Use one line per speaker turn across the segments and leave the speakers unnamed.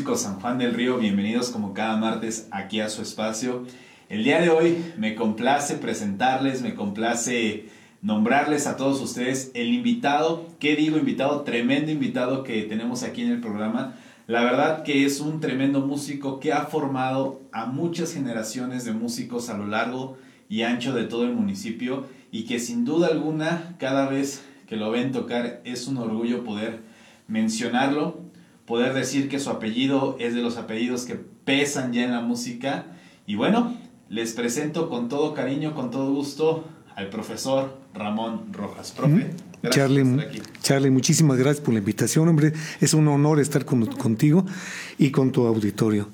Músicos San Juan del Río, bienvenidos como cada martes aquí a su espacio. El día de hoy me complace presentarles, me complace nombrarles a todos ustedes el invitado, ¿qué digo invitado? Tremendo invitado que tenemos aquí en el programa. La verdad que es un tremendo músico que ha formado a muchas generaciones de músicos a lo largo y ancho de todo el municipio y que sin duda alguna cada vez que lo ven tocar es un orgullo poder mencionarlo poder decir que su apellido es de los apellidos que pesan ya en la música. Y bueno, les presento con todo cariño, con todo gusto al profesor Ramón Rojas. Profe,
Charlie, Charlie, muchísimas gracias por la invitación, hombre. Es un honor estar contigo y con tu auditorio.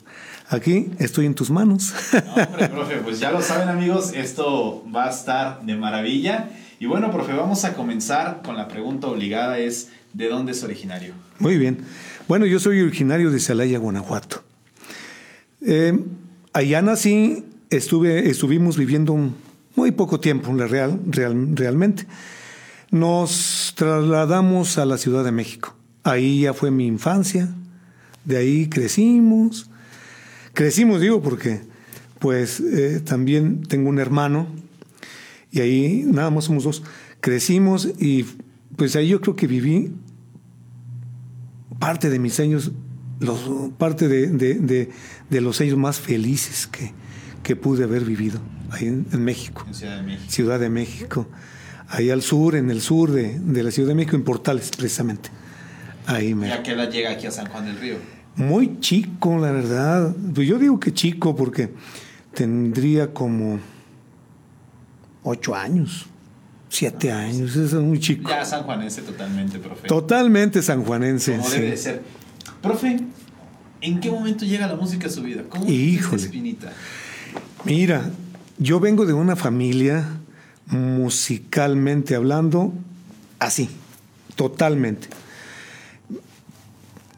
Aquí estoy en tus manos.
hombre, profe, pues ya lo saben amigos, esto va a estar de maravilla. Y bueno, profe, vamos a comenzar con la pregunta obligada, es ¿de dónde es originario?
Muy bien. Bueno, yo soy originario de Celaya, Guanajuato. Eh, allá nací, estuve, estuvimos viviendo muy poco tiempo, la real, realmente. Nos trasladamos a la Ciudad de México. Ahí ya fue mi infancia, de ahí crecimos. Crecimos, digo, porque pues eh, también tengo un hermano y ahí nada más somos dos. Crecimos y pues ahí yo creo que viví parte de mis años, los, parte de, los años más felices que, que pude haber vivido ahí en, México.
En Ciudad de México.
Ciudad de México. Ahí al sur, en el sur de, la Ciudad de México, en Portales, precisamente. Ahí me...
¿Y a qué edad llega aquí a San Juan del Río?
Muy chico, la verdad. Pues yo digo que chico porque tendría como ocho años. Siete años, es muy chico.
Ya sanjuanense totalmente, profe.
Totalmente sanjuanense.
Como debe de ser. Profe, ¿en qué momento llega la música a su vida? ¿Cómo Híjole. espinita?
Mira, yo vengo de una familia musicalmente hablando así, totalmente.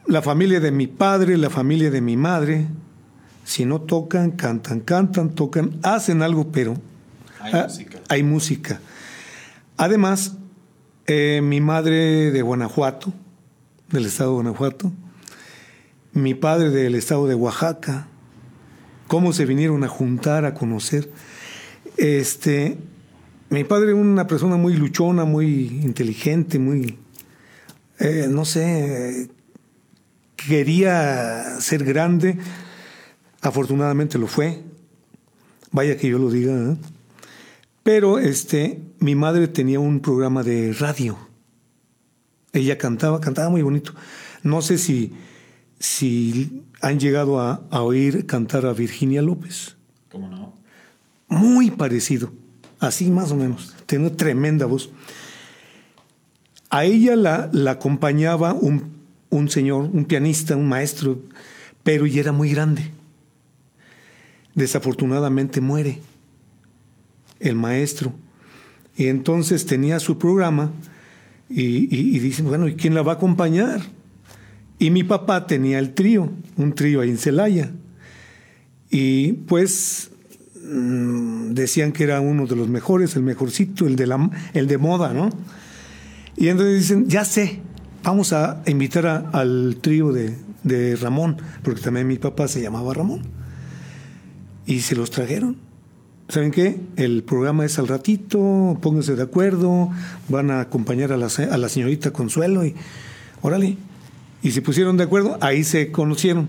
La familia de mi padre, la familia de mi madre, si no tocan, cantan, cantan, tocan, hacen algo, pero
hay música.
Hay música. Además, eh, mi madre de Guanajuato, del estado de Guanajuato, mi padre del estado de Oaxaca, cómo se vinieron a juntar, a conocer. Este, mi padre una persona muy luchona, muy inteligente, muy, eh, no sé, quería ser grande, afortunadamente lo fue, vaya que yo lo diga, ¿eh? Pero este, mi madre tenía un programa de radio. Ella cantaba, cantaba muy bonito. No sé si, si han llegado a, oír cantar a Virginia López.
¿Cómo no?
Muy parecido, así más o menos. Tenía tremenda voz. A ella la, la acompañaba un, un señor, un pianista, un maestro, pero ella era muy grande. Desafortunadamente muere el maestro. Y entonces tenía su programa y, dicen, bueno, ¿y quién la va a acompañar? Y mi papá tenía el trío, un trío ahí en Celaya. Y pues mm, decían que era uno de los mejores, el mejorcito, el de, la, el de moda, ¿no? Y entonces dicen, ya sé, vamos a invitar al trío de, de Ramón, porque también mi papá se llamaba Ramón. Y se los trajeron. ¿Saben qué? El programa es al ratito, pónganse de acuerdo, van a acompañar a la, a la señorita Consuelo y órale. Y se pusieron de acuerdo, ahí se conocieron.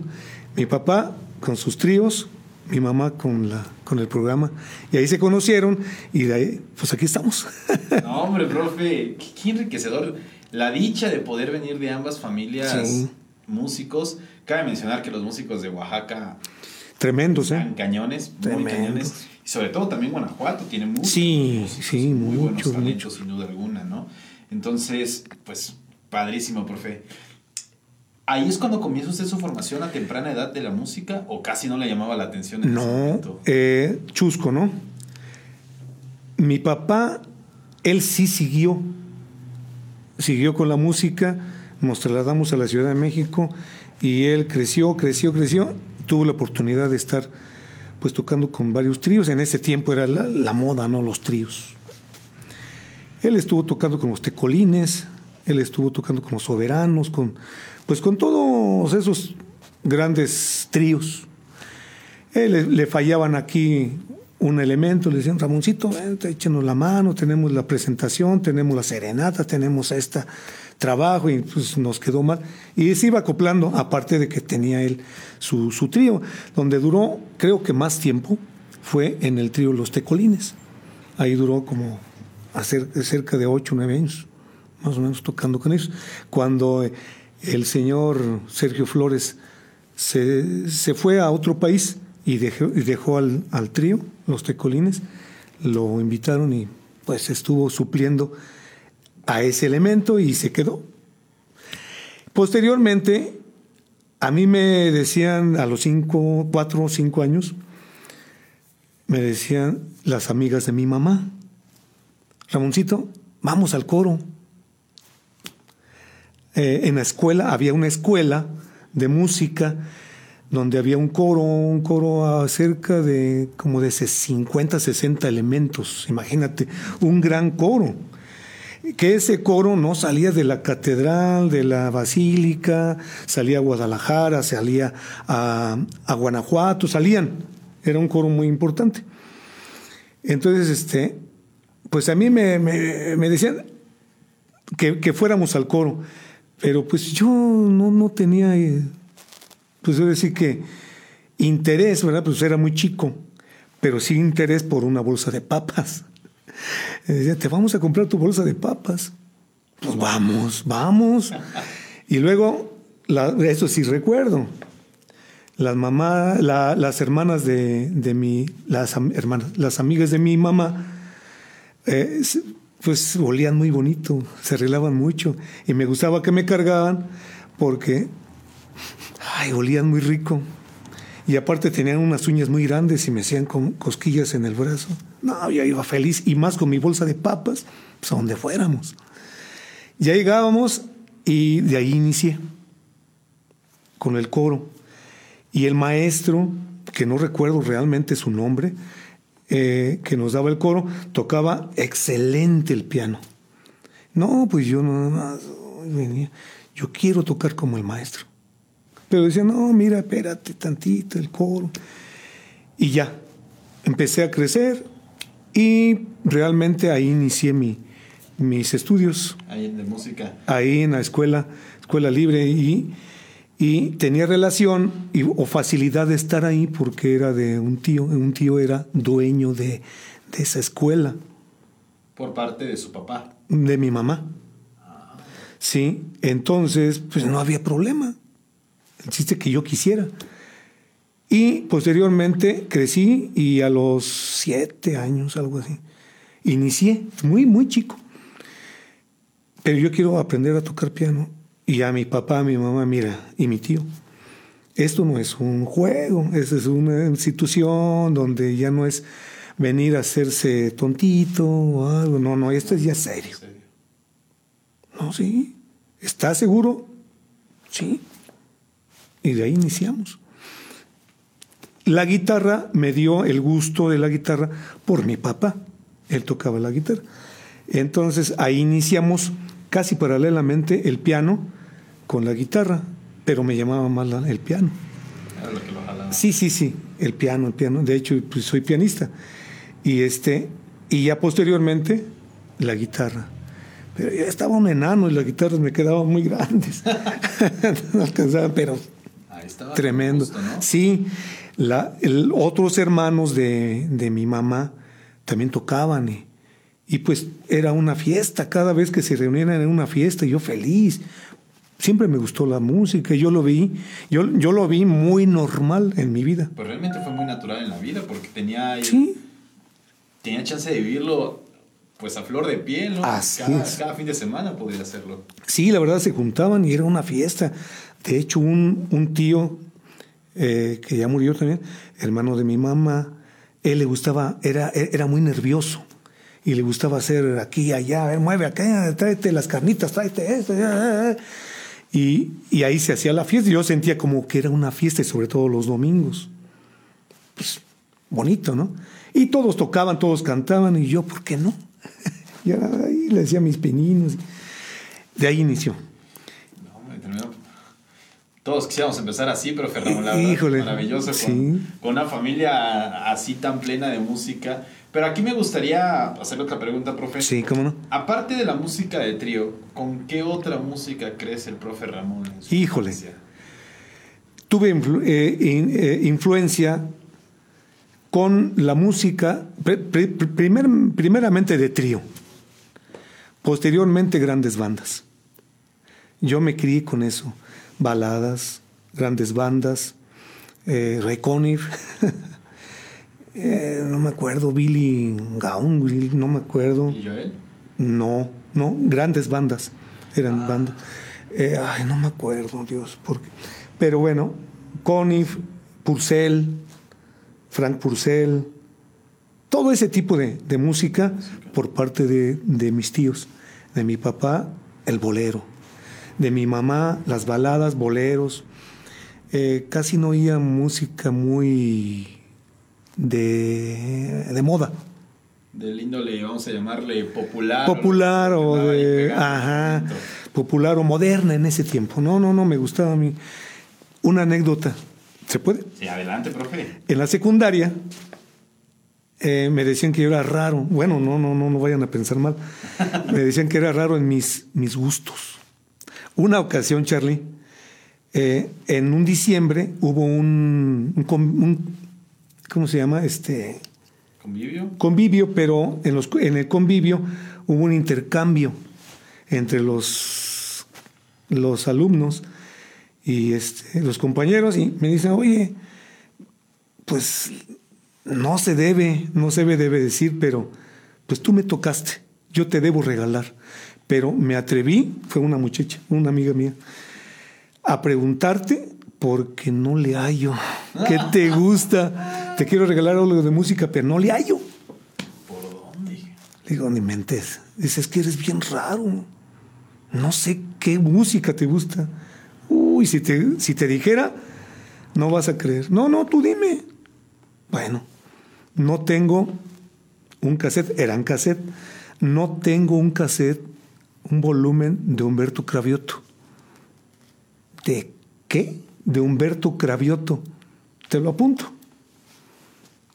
Mi papá con sus tríos, mi mamá con, la, con el programa, y ahí se conocieron y de ahí, pues aquí estamos.
No, hombre, profe, qué, enriquecedor. La dicha de poder venir de ambas familias músicos. Cabe mencionar que los músicos de Oaxaca...
Tremendos, ¿eh?
Cañones, muy cañones sobre todo también Guanajuato tiene muchos,
sí, sí,
muy buenos talentos, sin duda alguna, ¿no? Entonces, pues, padrísimo, profe. ¿Ahí es cuando comienza usted su formación a temprana edad de la música o casi no le llamaba la atención? En
no, eh, chusco, ¿no? Mi papá, él sí siguió, siguió con la música, nos trasladamos a la Ciudad de México y él creció, creció, creció, tuvo la oportunidad de estar pues tocando con varios tríos. En ese tiempo era la, moda, ¿no? Los tríos. Él estuvo tocando con los tecolines, Él estuvo tocando con los soberanos, con, pues con todos esos grandes tríos. Él, le fallaban aquí un elemento, le decían, Ramoncito, échenos la mano, tenemos la presentación, tenemos la serenata, tenemos este trabajo, y pues nos quedó mal. Y se iba acoplando, aparte de que tenía él su, trío, donde duró, creo que más tiempo, fue en el trío Los Tecolines. Ahí duró como cerca de ocho o nueve años, más o menos tocando con ellos. Cuando el señor Sergio Flores se, se fue a otro país y dejó, dejó al, al, trío, los tecolines, lo invitaron y pues estuvo supliendo a ese elemento y se quedó. Posteriormente, a mí me decían a los cinco, cuatro o cinco años, me decían las amigas de mi mamá, Ramoncito, vamos al coro. Eh, en la escuela, había una escuela de música donde había un coro, un coro cerca de como de 50, 60 elementos, imagínate, un gran coro. Que ese coro no salía de la catedral, de la basílica, salía a Guadalajara, salía a, Guanajuato, salían. Era un coro muy importante. Entonces, este, pues a mí me, decían que, fuéramos al coro, pero pues yo no, no tenía, eh, pues yo decir que interés, ¿verdad? Pues era muy chico, pero sí interés por una bolsa de papas. Decía, te vamos a comprar tu bolsa de papas. Pues vamos, vamos. Y luego, eso sí recuerdo, las mamás, las hermanas de, de mi, las hermanas, las amigas de mi mamá, eh, pues olían muy bonito, se arreglaban mucho y me gustaba que me cargaban porque, ay, olían muy rico. Y aparte tenían unas uñas muy grandes y me hacían cosquillas en el brazo. No, yo iba feliz y más con mi bolsa de papas, pues a donde fuéramos. Ya llegábamos y de ahí inicié con el coro. Y el maestro, que no recuerdo realmente su nombre, eh, que nos daba el coro, tocaba excelente el piano. No, pues yo nada más venía, yo quiero tocar como el maestro. Pero decía, no, mira, espérate tantito, el coro. Y ya, empecé a crecer y realmente ahí inicié mi, mis estudios.
Ahí en de música.
Ahí en la escuela, escuela libre y y tenía relación y, o facilidad de estar ahí porque era de un tío, un tío era dueño de, de esa escuela.
Por parte de su papá.
De mi mamá. Sí, entonces pues no había problema. El chiste que yo quisiera. Y posteriormente crecí y a los siete años, algo así, inicié, muy, muy chico. Pero yo quiero aprender a tocar piano y a mi papá, a mi mamá, mira, y mi tío, esto no es un juego, es una institución donde ya no es venir a hacerse tontito o algo, no, no, esto es ya serio. No, sí, ¿estás seguro? Sí. Y de ahí iniciamos. La guitarra me dio el gusto de la guitarra por mi papá. Él tocaba la guitarra. Entonces ahí iniciamos casi paralelamente el piano con la guitarra, pero me llamaba más el piano. Sí, sí, sí, el piano, el piano. De hecho, pues, soy pianista. Y este, y ya posteriormente la guitarra. Pero ya estaba un enano y las guitarras me quedaban muy grandes. no alcanzaban, pero tremendo. Sí, la, otros hermanos de, de, mi mamá también tocaban y, y pues era una fiesta. Cada vez que se reunían era una fiesta y yo feliz siempre me gustó la música, yo lo vi, yo, yo lo vi muy normal en mi vida.
Pues realmente fue muy natural en la vida porque tenía, tenía chance de vivirlo pues a flor de piel, ¿no?
Así
cada, cada, fin de semana podía hacerlo.
Sí, la verdad se juntaban y era una fiesta. De hecho, un, un tío eh, que ya murió también, hermano de mi mamá, él le gustaba, era, era muy nervioso y le gustaba hacer aquí allá, mueve acá, tráete las carnitas, tráete esto. Y, ahí se hacía la fiesta. Yo sentía como que era una fiesta, y sobre todo los domingos. Pues bonito, ¿no? Y todos tocaban, todos cantaban, y yo, ¿por qué no? y ahí le decía mis peninos. De ahí inició.
Todos quisiéramos empezar así, pero Fernando, verdad, maravilloso con, con, una familia así tan plena de música. Pero aquí me gustaría hacer otra pregunta, profe.
Sí, cómo no.
Aparte de la música de trío, ¿con qué otra música crees el profe Ramón?
Híjole. Tuve eh, eh, influencia con la música, primer, primeramente de trío, posteriormente grandes bandas. Yo me crié con eso, baladas, grandes bandas, eh, eh, no me acuerdo, Billy Gaun, no me acuerdo.
¿Y Joel?
No, no, grandes bandas, eran ah. bandas. Eh, ay, no me acuerdo, Dios, porque... Pero bueno, Conif, Purcell, Frank Purcell, todo ese tipo de, música por parte de, mis tíos. De mi papá, el bolero. De mi mamá, las baladas, boleros. Eh, casi no oía música muy de, de moda.
Del índole, vamos a llamarle popular.
Popular o, de. Ajá. Popular o moderna en ese tiempo. No, no, no, me gustaba a mí. Una anécdota. ¿Se puede?
Sí, adelante, profe.
En la secundaria eh, me decían que yo era raro. Bueno, no, no, no, no vayan a pensar mal. me decían que era raro en mis, mis gustos. Una ocasión, Charlie, eh, en un diciembre hubo un, un, ¿cómo se llama? Este
convivio.
Convivio, pero en, los, en el convivio hubo un intercambio entre los, los alumnos y este, los compañeros y me dicen, oye, pues no se debe, no se debe decir, pero pues tú me tocaste, yo te debo regalar. Pero me atreví, fue una muchacha, una amiga mía, a preguntarte porque no le hallo. ¿Qué te gusta? Te quiero regalar algo de música, pero no le hallo.
¿Por dónde?
Le digo, ni mentes. Dices que eres bien raro. No sé qué música te gusta. Uy, si te, si te dijera, no vas a creer. No, no, tú dime. Bueno, no tengo un cassette, eran cassette. No tengo un cassette, un volumen de Humberto Cravioto. ¿De qué? De Humberto Cravioto. Te lo apunto.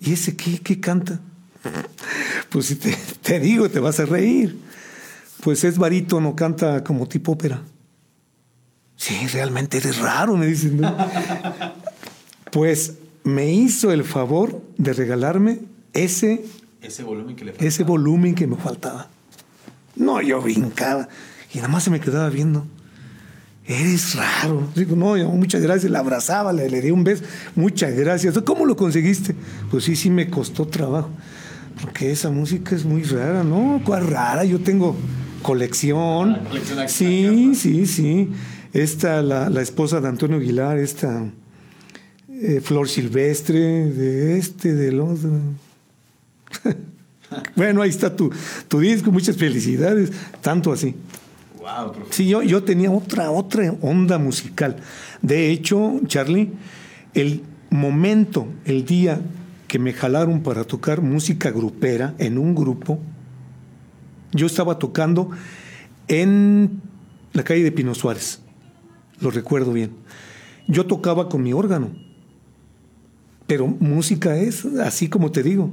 ¿Y ese qué, qué canta? Pues si te, te digo, te vas a reír. Pues es barítono, canta como tipo ópera. Sí, realmente eres raro, me dicen. pues me hizo el favor de regalarme ese,
ese, volumen que le
ese volumen que me faltaba. No, yo brincaba y nada más se me quedaba viendo. Eres raro. Digo, no, muchas gracias. La abrazaba, le, le di un beso. Muchas gracias. ¿Cómo lo conseguiste? Pues sí, sí me costó trabajo. Porque esa música es muy rara, ¿no? ¿Cuál rara? Yo tengo colección.
Ah,
sí, sí, sí esta, la, la esposa de Antonio Aguilar, esta eh, Flor Silvestre, de este, del otro. Bueno, ahí está tu, tu disco, muchas felicidades, tanto así.
Wow,
sí, yo, yo tenía otra, otra onda musical. De hecho, Charlie, el momento, el día que me jalaron para tocar música grupera en un grupo, yo estaba tocando en la calle de Pino Suárez lo recuerdo bien. Yo tocaba con mi órgano, pero música es, así como te digo,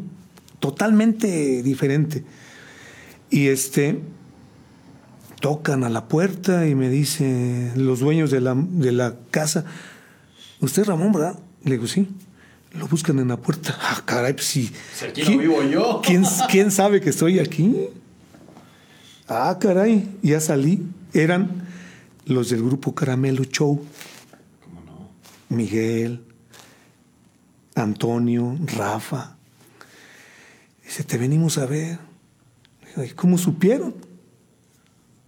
totalmente diferente. Y este, tocan a la puerta y me dicen los dueños de la, de la casa, ¿usted Ramón, verdad? Le digo, sí. Lo buscan en la puerta. Ah, caray, pues sí.
aquí no vivo yo.
¿quién, ¿Quién sabe que estoy aquí? Ah, caray, ya salí. Eran los del grupo Caramelo Show.
¿Cómo no?
Miguel, Antonio, Rafa. Dice, te venimos a ver. ¿Y cómo supieron?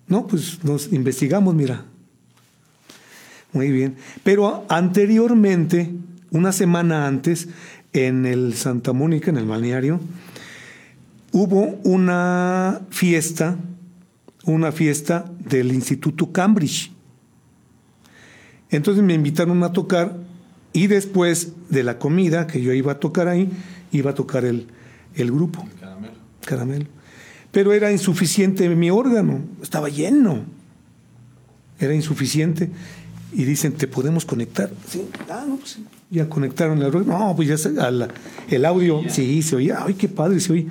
No, pues nos investigamos, mira. Muy bien. Pero anteriormente, una semana antes, en el Santa Mónica, en el balneario, hubo una fiesta una fiesta del Instituto Cambridge. Entonces me invitaron a tocar y después de la comida que yo iba a tocar ahí, iba a tocar el, el grupo.
caramelo.
Caramelo. Pero era insuficiente mi órgano, estaba lleno. era insuficiente. Y dicen, ¿te podemos conectar? Sí, ah, no, pues ya conectaron la No, pues ya el audio, sí, se oía. Ay, qué padre se oía.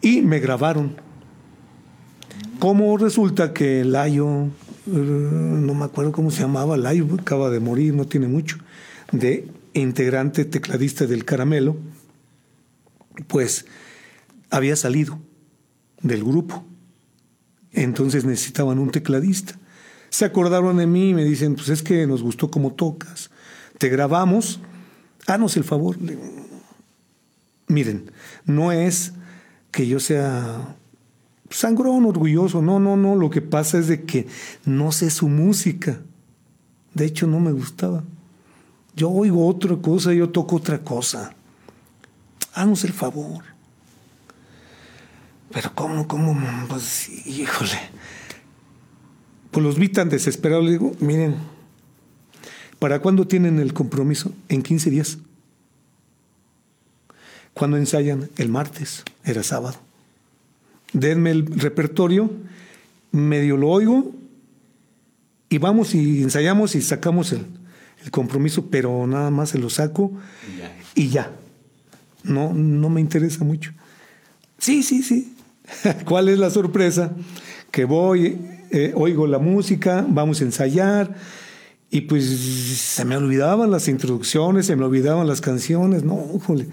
Y me grabaron. Como resulta que Layo, eh, no me acuerdo cómo se llamaba, Layo, acaba de morir, no tiene mucho, de integrante tecladista del Caramelo, pues había salido del grupo. Entonces necesitaban un tecladista. Se acordaron de mí y me dicen, pues es que nos gustó cómo tocas. Te grabamos, haznos el favor. Miren, no es que yo sea sangrón, orgulloso, no, no, no, lo que pasa es de que no sé su música. De hecho, no me gustaba. Yo oigo otra cosa, yo toco otra cosa. Haznos el favor. Pero ¿cómo, cómo? Pues, híjole. Pues los vi tan desesperados, le digo, miren, ¿para cuándo tienen el compromiso? En 15 días. ¿Cuándo ensayan? El martes, era sábado. Denme el repertorio, medio lo oigo y vamos y ensayamos y sacamos el, el compromiso, pero nada más se lo saco y ya. No, no me interesa mucho. Sí, sí, sí. ¿Cuál es la sorpresa? Que voy, eh, oigo la música, vamos a ensayar y pues se me olvidaban las introducciones, se me olvidaban las canciones. No, jole,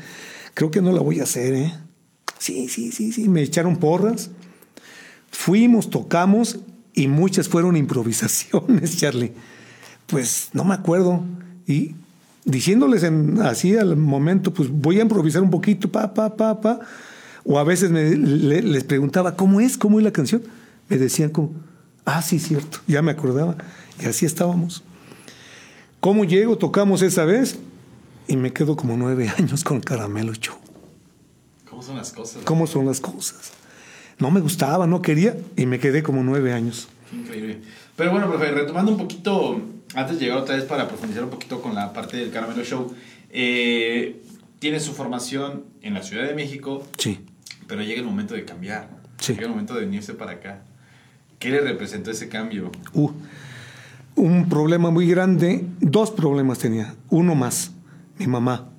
creo que no la voy a hacer, ¿eh? Sí, sí, sí, sí, me echaron porras. Fuimos, tocamos y muchas fueron improvisaciones, Charlie pues no me acuerdo. Y diciéndoles en, así al momento, pues voy a improvisar un poquito, pa, pa, pa, pa. O a veces me, les preguntaba, ¿cómo es? ¿Cómo es la canción? Me decían como, ah, sí, cierto, ya me acordaba. Y así estábamos. ¿Cómo llego? Tocamos esa vez y me quedo como nueve años con Caramelo Show.
¿Cómo son las cosas?
¿Cómo son las cosas? No me gustaba, no quería y me quedé como nueve años.
increíble. Pero bueno, profe, retomando un poquito antes de llegar otra vez para profundizar un poquito con la parte del Caramelo Show, eh, tiene su formación en la Ciudad de México.
Sí.
Pero llega el momento de cambiar.
Sí.
Llega el momento de venirse para acá. ¿Qué le representó ese cambio?
Uh, un problema muy grande, dos problemas tenía. Uno más, mi mamá.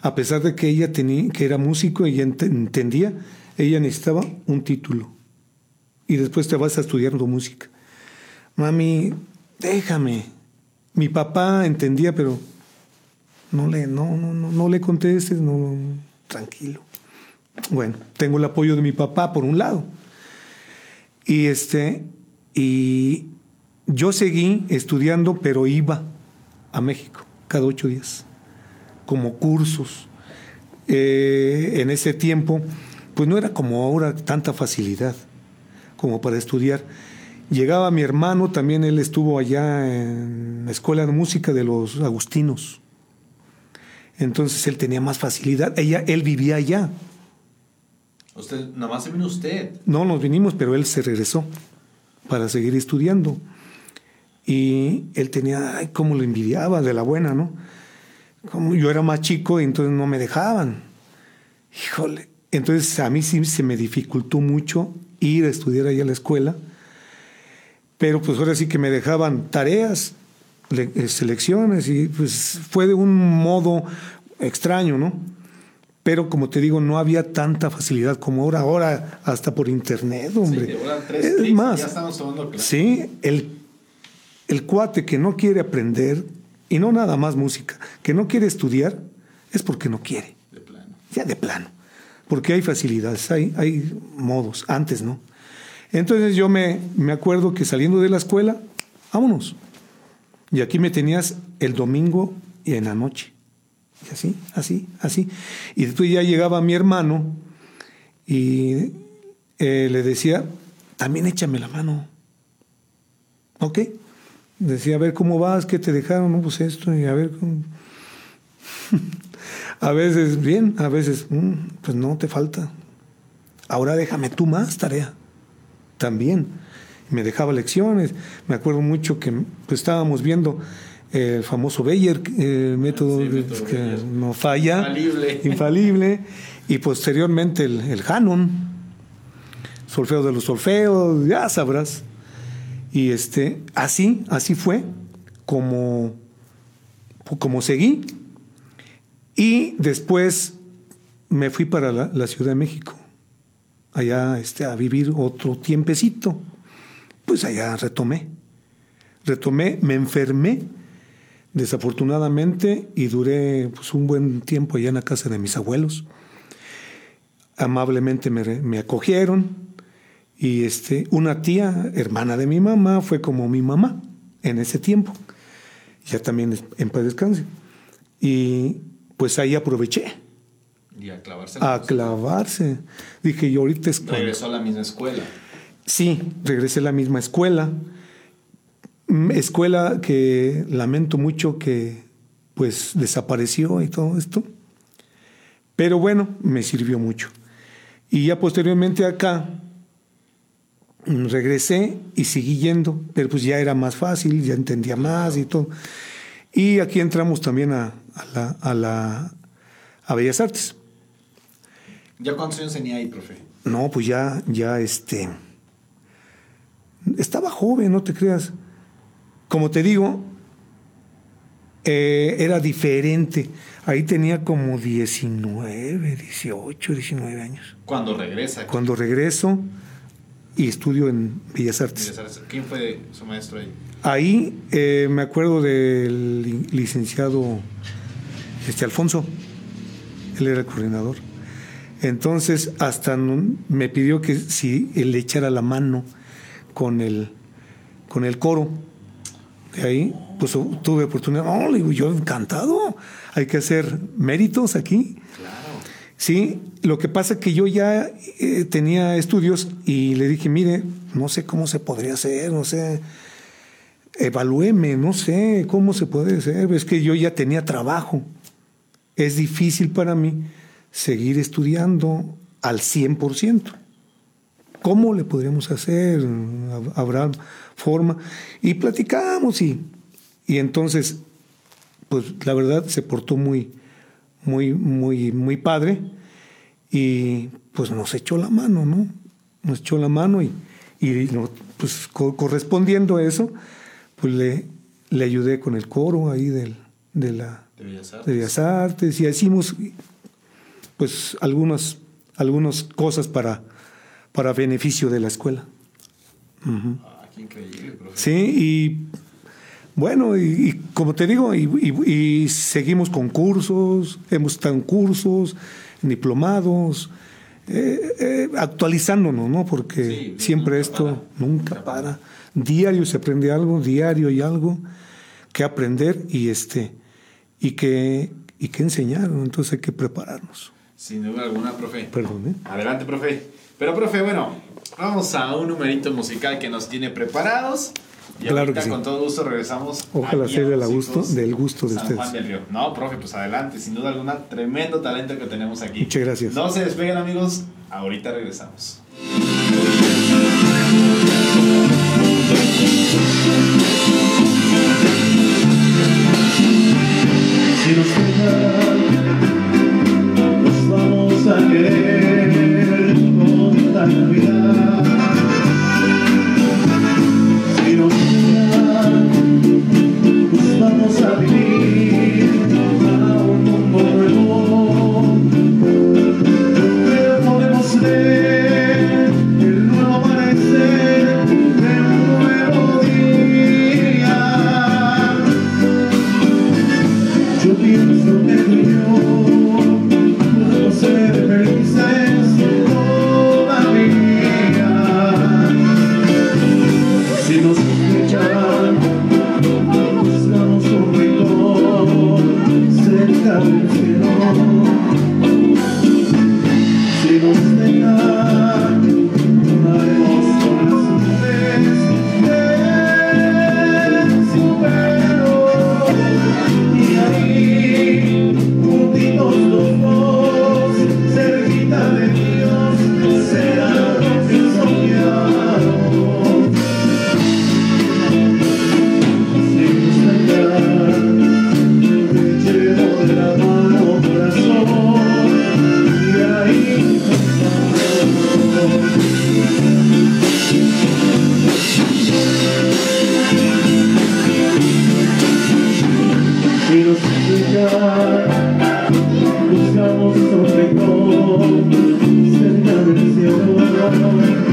A pesar de que ella tenía, que era músico, ella entendía, ella necesitaba un título. Y después te vas a estudiar música. Mami, déjame. Mi papá entendía, pero no le, no, no, no, le contestes, no, tranquilo. Bueno, tengo el apoyo de mi papá por un lado. Y este, y yo seguí estudiando, pero iba a México cada ocho días, como cursos. Eh, en ese tiempo, pues no era como ahora tanta facilidad como para estudiar. Llegaba mi hermano, también él estuvo allá en la escuela de música de los agustinos. Entonces él tenía más facilidad. Ella, él vivía allá.
¿Usted, nada más se vino usted?
No, nos vinimos, pero él se regresó para seguir estudiando. Y él tenía, ay, cómo lo envidiaba de la buena, ¿no? Como yo era más chico y entonces no me dejaban. Híjole. Entonces a mí sí se me dificultó mucho ir a estudiar allá a la escuela pero pues ahora sí que me dejaban tareas, eh, selecciones y pues fue de un modo extraño, ¿no? Pero como te digo, no había tanta facilidad como ahora, ahora hasta por internet, hombre.
Sí, es más, ya estamos tomando clases.
Sí, el, el cuate que no quiere aprender, y no nada más música, que no quiere estudiar, es porque no quiere.
De plano.
Ya de plano. Porque hay facilidades, hay, hay modos, antes no. Entonces yo me, me acuerdo que saliendo de la escuela, vámonos. Y aquí me tenías el domingo y en la noche. Y así, así, así. Y después ya llegaba mi hermano y eh, le decía, también échame la mano. ¿Ok? Decía, a ver cómo vas, qué te dejaron, no, pues esto, y a ver cómo... a veces bien, a veces, mm, pues no te falta. Ahora déjame tú más tarea también. Me dejaba lecciones. Me acuerdo mucho que pues, estábamos viendo el famoso Bayer, el método, que no falla,
infalible.
infalible, y posteriormente el, el Hanon, solfeo de los solfeos, ya sabrás. Y este, así, así fue como, como seguí. Y después me fui para la, la Ciudad de México, allá este, a vivir otro tiempecito. Pues allá retomé. Retomé, me enfermé desafortunadamente y duré pues, un buen tiempo allá en la casa de mis abuelos. Amablemente me, acogieron y este, una tía, hermana de mi mamá, fue como mi mamá en ese tiempo. Ya también en paz descanse. Y pues ahí aproveché.
Y a clavarse.
A clavarse. Dije, yo ahorita es
Regresó a la misma escuela.
Sí, regresé a la misma escuela. Mm, Escuela que lamento mucho que pues desapareció y todo esto. Pero bueno, me sirvió mucho. Y ya posteriormente acá mm, regresé y seguí yendo, pero pues ya era más fácil, ya entendía más y todo. Y aquí entramos también a, a la, a la a Bellas Artes.
¿Ya cuántos años tenía ahí, profe?
No, pues ya, ya este. Estaba joven, no te creas. Como te digo, eh, era diferente. Ahí tenía como 19, 18, 19 años.
Cuando regresa.
Cuando regreso y estudio en Bellas Artes.
Bellas Artes. ¿Quién fue su maestro ahí?
Ahí eh, me acuerdo del li- licenciado este, Alfonso. Él era el coordinador. Entonces, hasta me pidió que si él le echara la mano con el, con el coro. De ahí, pues tuve oportunidad. No, le digo, yo encantado. Hay que hacer méritos aquí.
Claro.
Sí, lo que pasa es que yo ya eh, tenía estudios y le dije, mire, no sé cómo se podría hacer, no sé, evalúeme, no sé cómo se puede hacer, es que yo ya tenía trabajo. Es difícil para mí seguir estudiando al 100%. ¿Cómo le podríamos hacer? ¿Habrá forma? Y platicamos y, y entonces, pues la verdad se portó muy, muy, muy, muy padre y pues nos echó la mano, ¿no? Nos echó la mano y, y no, pues co- correspondiendo a eso, pues le, le ayudé con el coro ahí del, de la
De Bellas Artes.
de Bellas Artes y hicimos pues algunas, algunas cosas para, para beneficio de la escuela.
Ah, qué increíble.
Sí, y bueno, y, y como te digo, y, y- y seguimos con cursos, hemos estado en cursos, en diplomados, eh, eh, actualizándonos, ¿no? Porque
Sí,
siempre
nunca
esto
para.
Nunca para. Diario se aprende algo, diario hay algo que aprender y este y que y que enseñar, ¿no? entonces hay que prepararnos.
Sin duda alguna, profe.
Perdón, ¿eh?
Adelante, profe. Pero, profe, bueno, vamos a un numerito musical que nos tiene preparados. Y
Claro
ahorita
que sí.
con todo gusto regresamos.
Ojalá sea
a
de la
Músicos
gusto- del gusto de
San
ustedes.
Juan del Río. No, profe, pues adelante. Sin duda alguna, tremendo talento que tenemos aquí.
Muchas gracias.
No se despeguen, amigos. Ahorita regresamos.
Si nos vamos buscamos un
rincón cerca
del cielo.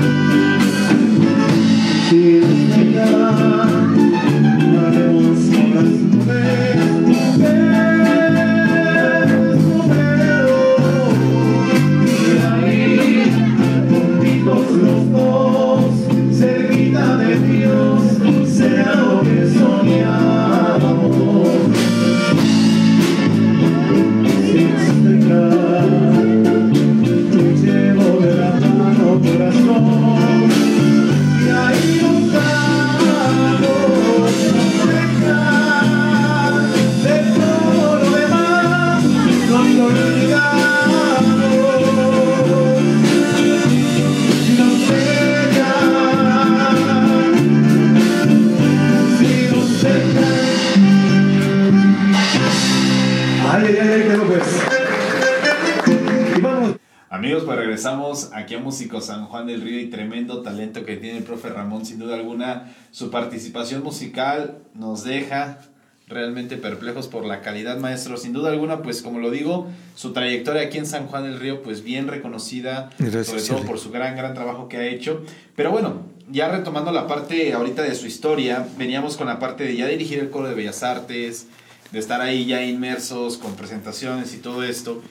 Regresamos aquí a Músico San Juan del Río y tremendo talento que tiene el profe Ramón, sin duda alguna. Su participación musical nos deja realmente perplejos por la calidad, maestro. Sin duda alguna, pues como lo digo, su trayectoria aquí en San Juan del Río, pues bien reconocida,
Gracias,
sobre todo por su gran, gran trabajo que ha hecho. Pero bueno, ya retomando la parte ahorita de su historia, veníamos con la parte de ya dirigir el coro de Bellas Artes, de estar ahí ya inmersos con presentaciones y todo esto.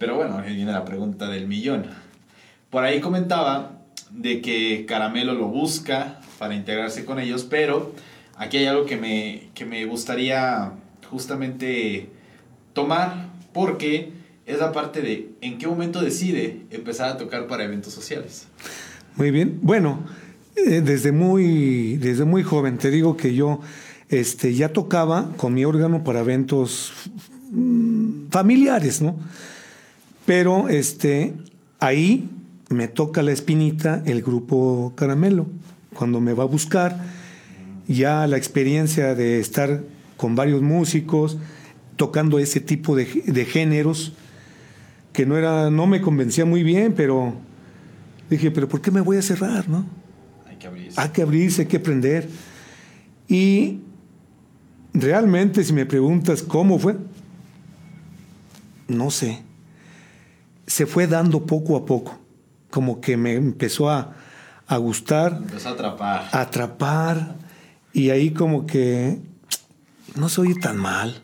Pero bueno, viene la pregunta del millón. Por ahí comentaba de que Caramelo lo busca para integrarse con ellos, pero aquí hay algo que me, que me gustaría justamente tomar porque es la parte de en qué momento decide empezar a tocar para eventos sociales.
Muy bien. Bueno, eh, desde muy, desde muy joven, te digo que yo este, ya tocaba con mi órgano para eventos mm, familiares, ¿no? Pero este, ahí me toca la espinita el grupo Caramelo. Cuando me va a buscar, ya la experiencia de estar con varios músicos, tocando ese tipo de, de géneros, que no, era, no me convencía muy bien, pero dije, pero ¿por qué me voy a cerrar, no?
Hay que abrirse.
Hay que abrirse, hay que aprender. Y realmente, si me preguntas cómo fue, no sé. Se fue dando poco a poco. Como que me empezó a, a gustar,
Empezó a atrapar.
a atrapar. Y ahí como que no se oye tan mal.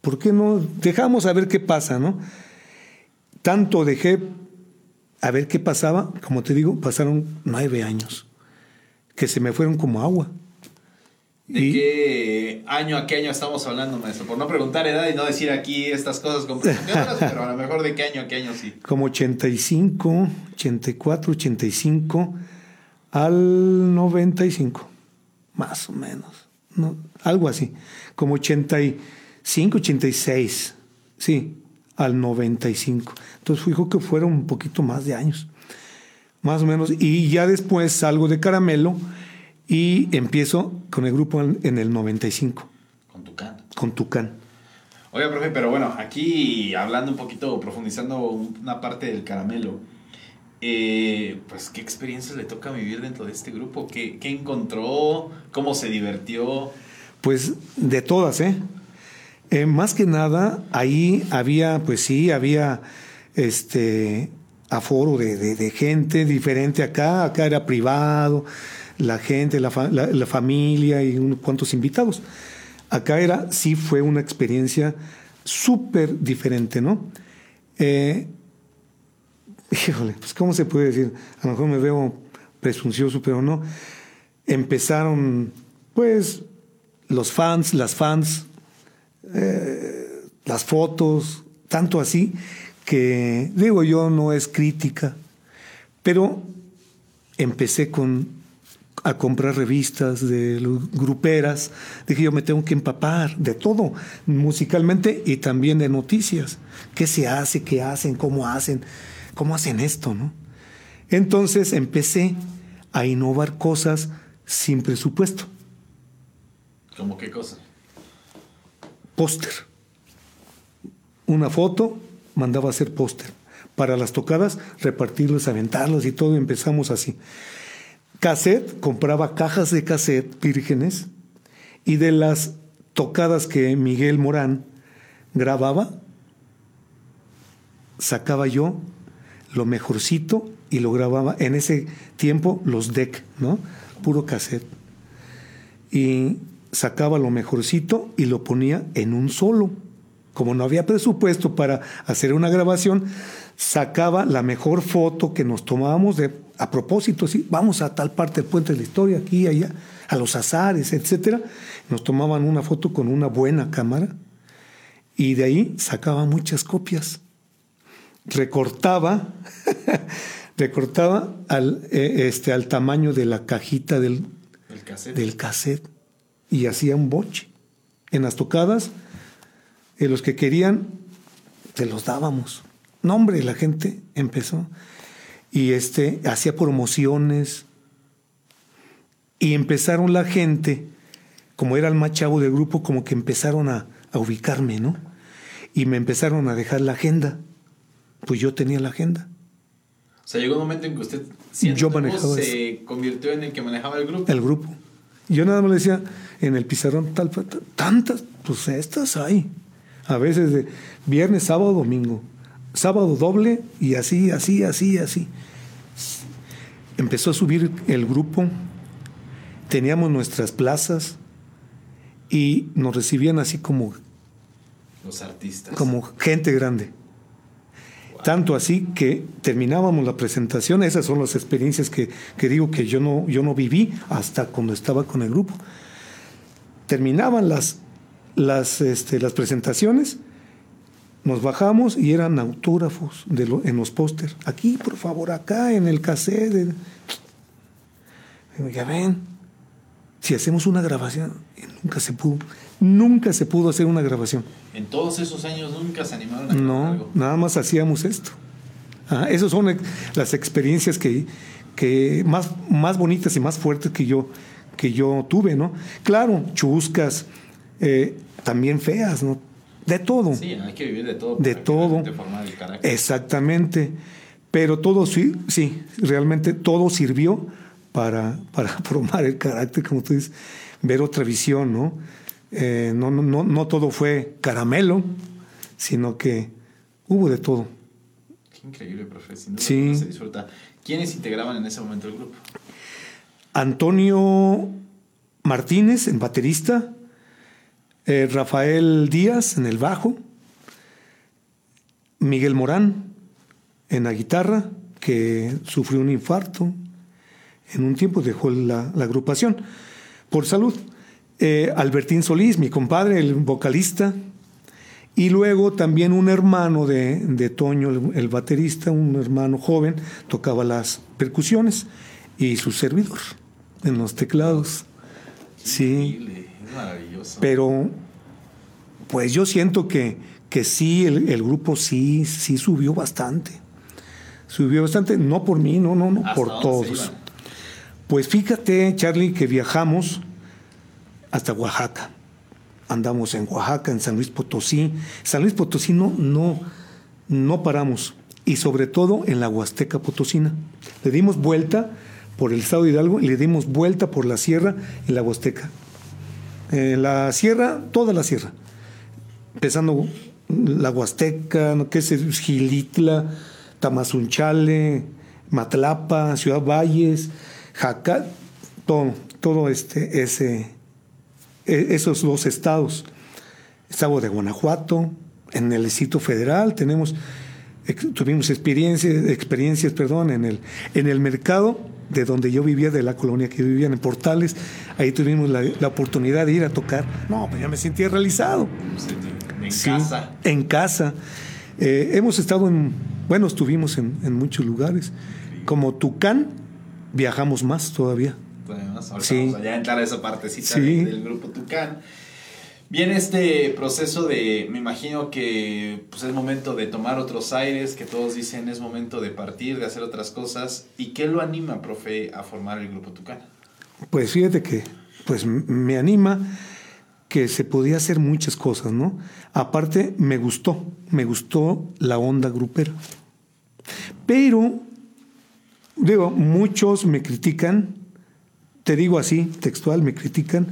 ¿Por qué no? Dejamos a ver qué pasa, ¿no? Tanto dejé a ver qué pasaba, como te digo, pasaron nueve años, que se me fueron como agua.
¿De
Y-
qué año a qué año estamos hablando, maestro? Por no preguntar edad y no decir aquí estas cosas comprometedoras, pero a lo mejor de qué año a qué año sí.
Como 85, 84, 85 al 95, más o menos, ¿no? algo así, como 85, 86, sí, al 95. Entonces fijo que fueron un poquito más de años, más o menos. Y ya después salgo de Caramelo y empiezo con el grupo en el 95,
Con tu canto.
con Tucán.
Oiga, profe, pero bueno, aquí hablando un poquito, profundizando una parte del caramelo, eh, pues qué experiencias le toca vivir dentro de este grupo, ¿Qué, qué encontró, cómo se divirtió,
Pues de todas, ¿eh? Eh, más que nada, ahí había, pues sí, había este aforo de, de- de gente diferente acá, acá era privado, la gente, la, fa- la- la familia y unos cuantos invitados. Acá era, sí fue una experiencia súper diferente, ¿no? Eh, híjole, pues cómo se puede decir, a lo mejor me veo presuncioso, pero no. Empezaron, pues, los fans, las fans, eh, las fotos, tanto así que, digo yo, no es crítica, pero empecé con a comprar revistas de gruperas, dije yo me tengo que empapar de todo, musicalmente y también de noticias, qué se hace, qué hacen, cómo hacen, cómo hacen esto, ¿no? Entonces empecé a innovar cosas sin presupuesto.
como qué cosa.
póster. Una foto, mandaba a hacer póster. Para las tocadas, repartirlos, aventarlos y todo, empezamos así. Cassette, compraba cajas de cassette vírgenes y de las tocadas que Miguel Morán grababa, sacaba yo lo mejorcito y lo grababa en ese tiempo los deck, ¿no? Puro cassette y sacaba lo mejorcito y lo ponía en un solo. Como no había presupuesto para hacer una grabación, sacaba la mejor foto que nos tomábamos de a propósito, sí, vamos a tal parte del puente de la historia, aquí, allá, a los azares, etcétera. Nos tomaban una foto con una buena cámara y de ahí sacaba muchas copias. Recortaba, recortaba al, eh, este, al tamaño de la cajita del,
El cassette.
del cassette y hacía un boche. En las tocadas, eh, los que querían, se los dábamos. No, hombre, la gente empezó. Y este, hacía promociones. Y empezaron la gente, como era el más chavo del grupo, como que empezaron a, a ubicarme, ¿no? Y me empezaron a dejar la agenda. Pues yo tenía la agenda.
O sea, llegó un momento en que usted
Yo manejaba
se convirtió en el que manejaba el grupo.
El grupo. Yo nada más le decía en el pizarrón, tal, tantas, pues estas hay. A veces de viernes, sábado, domingo. Sábado doble y así, así, así, así. Empezó a subir el grupo, teníamos nuestras plazas y nos recibían así como,
Los artistas.
como gente grande. Tanto así que terminábamos la presentación, esas son las experiencias que, que digo que yo no, yo no viví hasta cuando estaba con el grupo. Terminaban las, las, este, las presentaciones, nos bajamos y eran autógrafos de lo- en los pósters. Aquí, por favor, acá en el cassette. Digo, ya ven, si hacemos una grabación, nunca se pudo, nunca se pudo hacer una grabación.
En todos esos años nunca se animaron a grabar
No,
algo.
nada más hacíamos esto. Ah, esas son ex- las experiencias que, que más, más bonitas y más fuertes que yo, que yo tuve, ¿no? Claro, chuscas, eh, también feas, ¿no? De todo.
Sí, hay que vivir de todo.
De todo. Exactamente. Pero todo sí, sí, realmente todo sirvió para, para formar el carácter, como tú dices, ver otra visión, ¿no? Eh, no, no, no, no todo fue caramelo, sino que hubo de todo.
Qué increíble, profe. Sin duda
Sí.
se disfruta. ¿Quiénes integraban en ese momento el grupo?
Antonio Martínez en baterista, eh, Rafael Díaz en el bajo, Miguel Morán en la guitarra, que sufrió un infarto. En un tiempo dejó la, agrupación por salud. Eh, Albertín Solís, mi compadre, el vocalista. Y luego también un hermano de, de Toño, el, baterista, un hermano joven, tocaba las percusiones. Y su servidor en los teclados. Sí. Pero, pues yo siento que, que sí, el, el grupo sí, sí subió bastante. Subió bastante, no por mí, no, no, no,
¿Hasta
por todos. Pues fíjate, Charlie, que viajamos hasta Oaxaca. Andamos en Oaxaca, en San Luis Potosí. San Luis Potosí no, no, no paramos. Y sobre todo en la Huasteca Potosina. Le dimos vuelta por el estado de Hidalgo y le dimos vuelta por la sierra y la Huasteca. Eh, la sierra, toda la sierra. Empezando la Huasteca, ¿no? ¿qué es? Gilitla, Tamazunchale, Matlapa, Ciudad Valles, Jacal, todo, todo este, ese, e- esos dos estados. Estado de Guanajuato, en el Distrito Federal tenemos, tuvimos experiencias, experiencias perdón, en, el, en el mercado de donde yo vivía, de la colonia que vivía en Portales, ahí tuvimos la, la oportunidad de ir a tocar. No, pues ya me sentía realizado.
En
Sí,
casa.
En casa. Eh, hemos estado en, bueno, estuvimos en, en muchos lugares. Como Tucán, viajamos más todavía.
Además, ahorita
Sí.
vamos allá a entrar a esa partecita
Sí.
de- del grupo Tucán. Viene este proceso de, me imagino que pues es momento de tomar otros aires, que todos dicen es momento de partir, de hacer otras cosas. ¿Y qué lo anima, profe, a formar el grupo Tucán?
Pues fíjate que pues me anima que se podía hacer muchas cosas, ¿no? Aparte, me gustó, me gustó la onda grupera. Pero, digo, muchos me critican, te digo así, textual, me critican,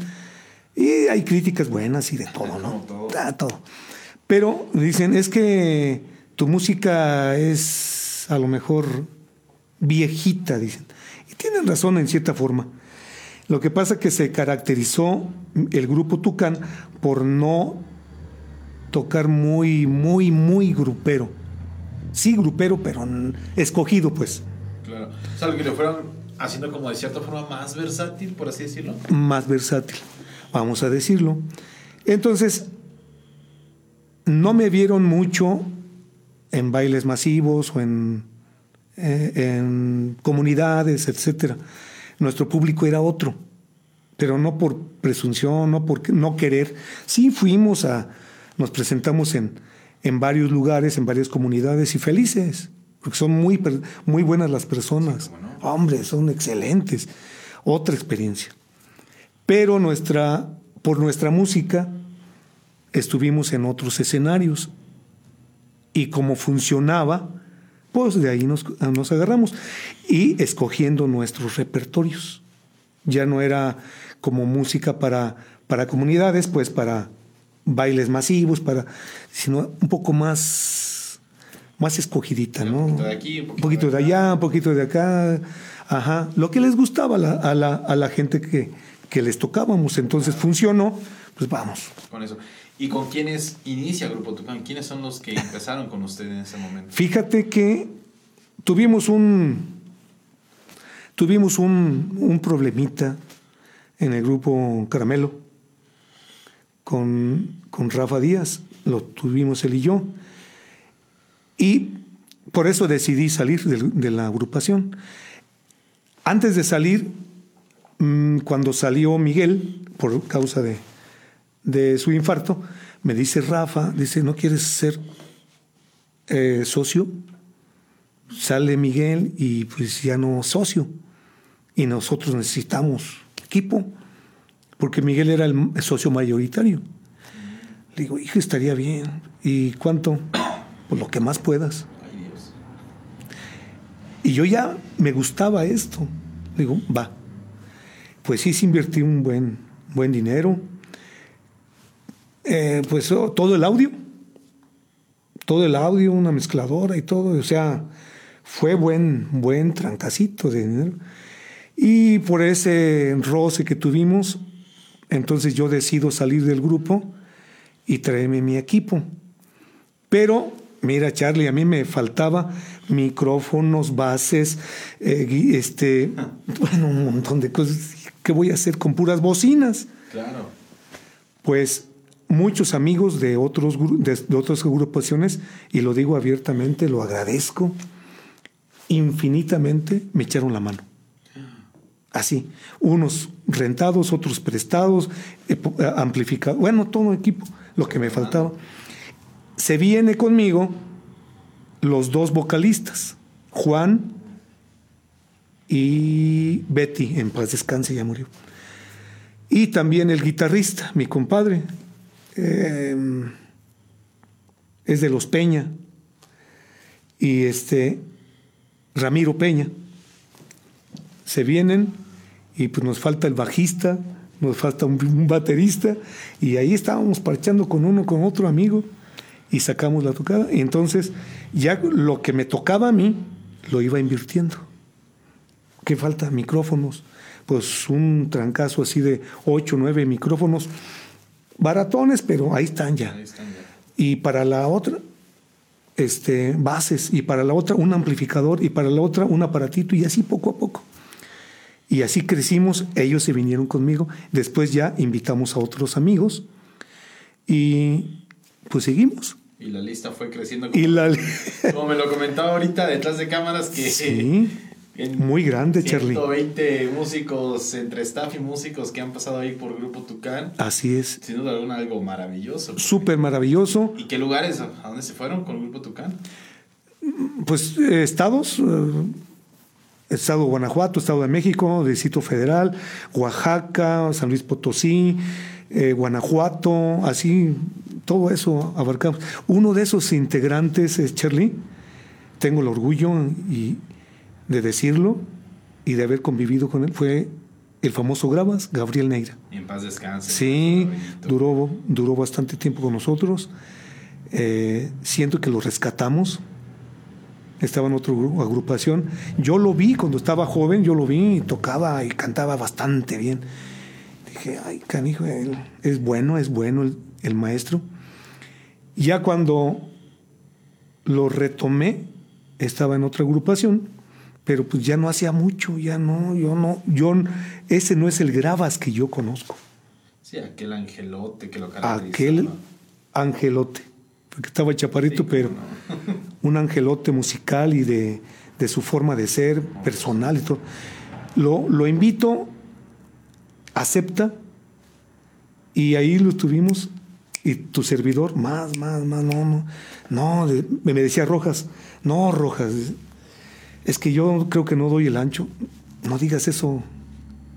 y hay críticas buenas y de todo, ¿no?
Todo.
Ah, todo. Pero dicen, es que tu música es a lo mejor viejita, dicen. Y tienen razón en cierta forma. Lo que pasa es que se caracterizó el grupo Tucán por no tocar muy, muy, muy grupero. Sí, grupero, pero escogido, pues,
Claro. O sea, lo que lo fueron haciendo como de cierta forma más versátil, por así decirlo.
más versátil, vamos a decirlo. Entonces, no me vieron mucho en bailes masivos o en, eh, en comunidades, etcétera. Nuestro público era otro, pero no por presunción, no por no querer. Sí fuimos a, nos presentamos en, en varios lugares, en varias comunidades y felices, porque son muy, muy buenas las personas.
no.
Hombre, son excelentes. Otra experiencia. Pero nuestra, por nuestra música estuvimos en otros escenarios y como funcionaba, pues de ahí nos, nos agarramos y escogiendo nuestros repertorios. Ya no era como música para, para comunidades, pues para bailes masivos, para, sino un poco más, más escogidita, ¿no?
Un poquito de aquí, un
un poquito de allá, un poquito de acá. Ajá, lo que les gustaba a la, a la, a la gente que, que les tocábamos. Entonces funcionó, pues vamos.
Con eso. ¿Y con quiénes inicia Grupo Tucán? ¿Quiénes son los que empezaron con usted en ese momento?
Fíjate que tuvimos un tuvimos un, un problemita en el grupo Caramelo con, con Rafa Díaz, lo tuvimos él y yo, y por eso decidí salir de, de la agrupación. Antes de salir, mm, cuando salió Miguel, por causa de, de su infarto, me dice Rafa, dice, ¿no quieres ser eh, socio? Sale Miguel y pues ya no socio. Y nosotros necesitamos equipo, porque Miguel era el socio mayoritario. Le digo, hijo, estaría bien. ¿Y cuánto? Pues lo que más puedas. Y yo ya me gustaba esto. Digo, va. Pues sí, sí invertí un buen, buen dinero. Eh, pues oh, todo el audio. Todo el audio, una mezcladora y todo. O sea, fue buen, buen trancacito de dinero. Y por ese roce que tuvimos, entonces yo decido salir del grupo y traerme mi equipo. Pero, mira, Charlie, a mí me faltaba micrófonos, bases, eh, este, bueno, un montón de cosas. ¿Qué voy a hacer con puras bocinas?
Claro.
Pues muchos amigos de, otros, de, de otras agrupaciones, y lo digo abiertamente, lo agradezco, infinitamente me echaron la mano. Así, unos rentados, otros prestados, eh, amplificados, bueno, todo equipo, lo que me faltaba. Se viene conmigo los dos vocalistas, Juan y Betty, en paz descanse, ya murió. Y también el guitarrista, mi compadre, eh, es de los Peña. Y este, Ramiro Peña. Se vienen y pues nos falta el bajista, nos falta un, un baterista. Y ahí estábamos parchando con uno, con otro amigo y sacamos la tocada. Y entonces ya lo que me tocaba a mí, lo iba invirtiendo. ¿Qué falta? Micrófonos. Pues un trancazo así de 8, 9 micrófonos. Baratones, pero ahí están ya.
Ahí están ya.
Y para la otra, este, bases. Y para la otra, un amplificador. Y para la otra, un aparatito. Y así poco a poco. Y así crecimos. Ellos se vinieron conmigo. Después ya invitamos a otros amigos. Y pues seguimos.
Y la lista fue creciendo.
Y
Como,
la...
como me lo comentaba ahorita detrás de cámaras que...
Sí, muy grande, Charlie.
120 músicos, entre staff y músicos que han pasado ahí por Grupo Tucán.
Así es.
Sin duda alguna, algo maravilloso.
Súper maravilloso.
¿Y qué lugares? ¿A dónde se fueron con Grupo Tucán?
Pues eh, estados, eh, Estado de Guanajuato, Estado de México, Distrito Federal, Oaxaca, San Luis Potosí, eh, Guanajuato, así, todo eso abarcamos. Uno de esos integrantes, es Charlie, tengo el orgullo y, de decirlo y de haber convivido con él, fue el famoso Gravas, Gabriel Neira.
Y en paz descanse.
Sí, duró, duró bastante tiempo con nosotros. Eh, siento que lo rescatamos. Estaba en otra gru- agrupación. Yo lo vi cuando estaba joven, yo lo vi y tocaba y cantaba bastante bien. Dije, ay, canijo, él es bueno, es bueno el, el maestro. Ya cuando lo retomé, estaba en otra agrupación, pero pues ya no hacía mucho, ya no, yo no, yo, ese no es el Gravas que yo conozco
Sí, aquel angelote que lo caracteriza.
aquel
¿no?
angelote, porque estaba chaparrito,
Sí,
pero un angelote musical y de, de su forma de ser, personal y todo. Lo, lo invito, acepta, y ahí lo tuvimos, y tu servidor, más, más, más, no, no, no, me decía Rojas, no, Rojas, es que yo creo que no doy el ancho, no digas eso,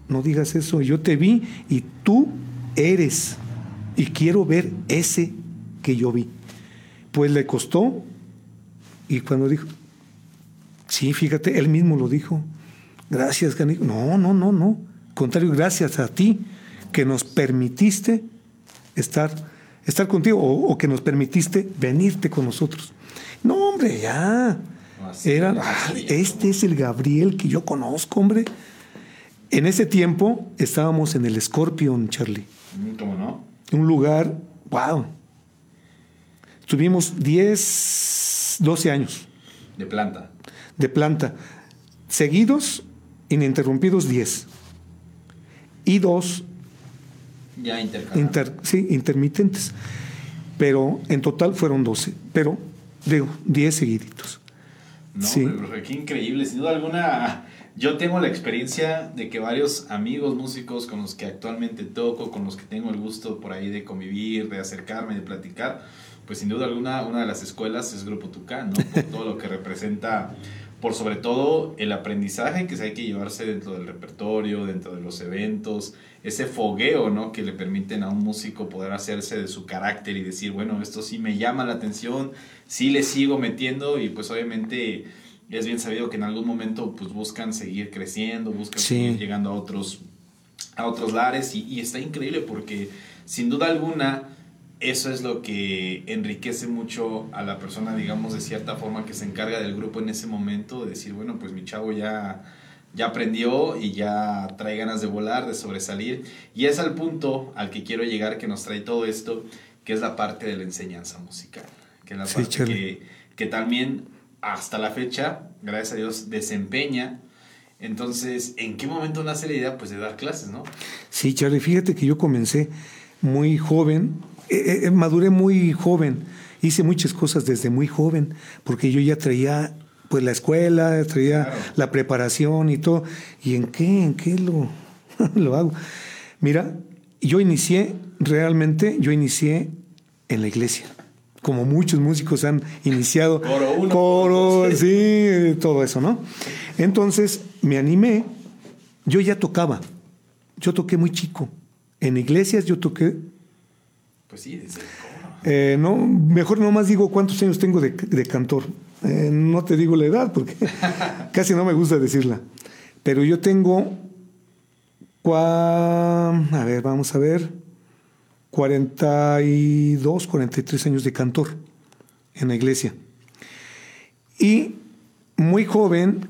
no digas eso, yo te vi y tú eres y quiero ver ese que yo vi. Pues le costó y cuando dijo, sí, fíjate, él mismo lo dijo, gracias, Canico. No, no, no, no. Contrario, gracias a ti que nos permitiste estar, estar contigo o, o que nos permitiste venirte con nosotros. No, hombre, ya. Ah, este es el Gabriel que yo conozco, hombre. En ese tiempo estábamos en el Scorpion, Charlie.
¿Cómo no?
Un lugar, wow. Tuvimos 10, 12 años
De planta.
de planta. Seguidos, ininterrumpidos 10. Y dos
Ya
inter- sí, intermitentes. Pero en total fueron 12. Pero, digo, 10 seguiditos.
No,
Sí.
profe, qué increíble. Sin duda alguna, yo tengo la experiencia de que varios amigos músicos con los que actualmente toco, con los que tengo el gusto por ahí de convivir, de acercarme, de platicar, pues sin duda alguna, una de las escuelas es Grupo Tucán, ¿no? Por todo lo que representa, por sobre todo el aprendizaje que se hay que llevarse dentro del repertorio, dentro de los eventos, ese fogueo, ¿no? Que le permiten a un músico poder hacerse de su carácter y decir, bueno, esto sí me llama la atención, sí le sigo metiendo y pues obviamente es bien sabido que en algún momento pues buscan seguir creciendo, buscan
Sí.
seguir llegando a otros, a otros lares y, y está increíble porque sin duda alguna eso es lo que enriquece mucho a la persona, digamos, de cierta forma que se encarga del grupo en ese momento, de decir, bueno, pues mi chavo ya, ya aprendió y ya trae ganas de volar, de sobresalir. Y es al punto al que quiero llegar que nos trae todo esto, que es la parte de la enseñanza musical, que es la
Sí,
parte que, que también hasta la fecha, gracias a Dios, desempeña. Entonces, ¿en qué momento nace la idea pues, de dar clases, no?
Sí, Charlie, fíjate que yo comencé muy joven, eh, eh, maduré muy joven, hice muchas cosas desde muy joven, porque yo ya traía pues la escuela, traía
Claro.
la preparación y todo. ¿Y en qué? ¿En qué lo, lo hago? Mira, yo inicié, realmente, yo inicié en la iglesia. Como muchos músicos han iniciado.
Coro uno,
Coro, sí, todo eso, ¿no? Entonces me animé, yo ya tocaba, yo toqué muy chico. En iglesias yo toqué,
Pues sí, desde el coro.
eh, no, mejor nomás digo cuántos años tengo de, de cantor. Eh, no te digo la edad porque casi no me gusta decirla. Pero yo tengo, cua- a ver, vamos a ver, 42, 43 años de cantor en la iglesia. Y muy joven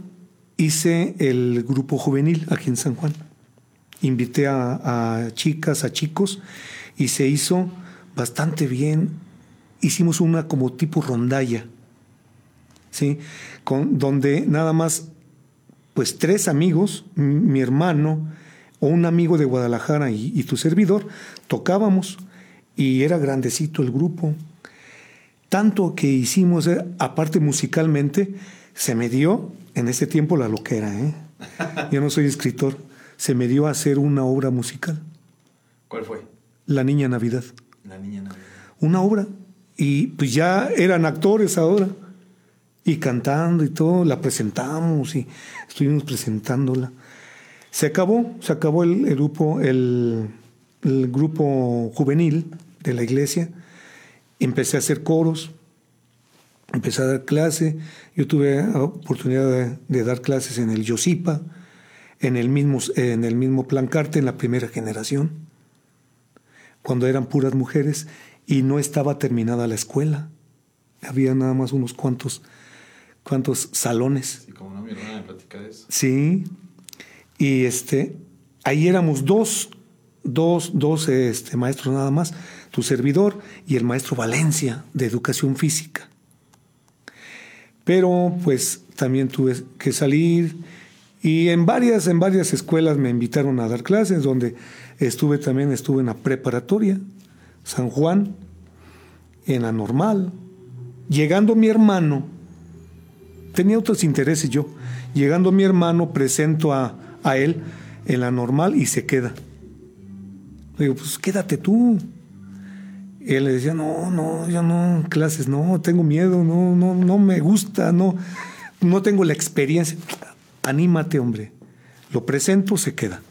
hice el grupo juvenil aquí en San Juan. Invité a, a chicas, a chicos, y se hizo bastante bien. Hicimos una como tipo rondalla, ¿sí? Con, donde nada más, pues tres amigos, mi hermano, o un amigo de Guadalajara y, y tu servidor, tocábamos, y era grandecito el grupo. Tanto que hicimos, eh, aparte musicalmente, se me dio en ese tiempo la loquera, ¿eh? Yo no soy escritor, se me dio a hacer una obra musical,
¿Cuál fue?
La Niña Navidad.
La niña Navidad.
Una obra. Y pues ya eran actores ahora. Y cantando y todo, la presentamos y estuvimos presentándola. Se acabó, se acabó el, grupo, el, el grupo juvenil de la iglesia. Empecé a hacer coros, empecé a dar clase. Yo tuve oportunidad de, de dar clases en el Yosipa, en el mismo, en el mismo Plancarte, en la primera generación, cuando eran puras mujeres y no estaba terminada la escuela. Había nada más unos cuantos, cuantos salones.
Sí, como no, mi hermana me platica de eso.
Sí. Y este, ahí éramos dos, dos, dos este, maestros nada más, tu servidor y el maestro Valencia de educación física. Pero pues también tuve que salir y en varias, en varias escuelas me invitaron a dar clases, donde estuve también, estuve en la preparatoria, San Juan, en la normal. Llegando mi hermano, tenía otros intereses yo. Llegando mi hermano, presento a, a él en la normal y se queda. Le digo, pues quédate tú. Él le decía, no, no, yo no, clases, no, tengo miedo, no, no, no me gusta, no, no tengo la experiencia. Anímate, hombre. Lo presento, se queda.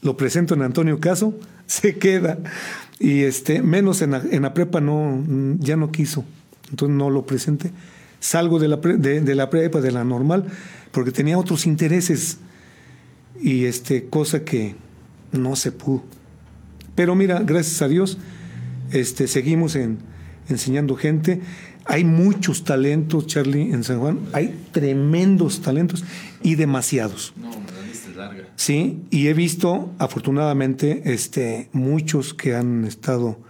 Lo presento en Antonio Caso, se queda. Y este, menos en en la prepa no, ya no quiso. Entonces no lo presenté. Salgo de la, pre- de, de la prepa, de la normal, porque tenía otros intereses. Y este, cosa que no se pudo. Pero mira, gracias a Dios, este, seguimos en, enseñando gente. Hay muchos talentos, Charlie, en San Juan. Hay tremendos talentos y demasiados.
No, la lista es larga.
Sí, y he visto, afortunadamente, este, muchos que han estado,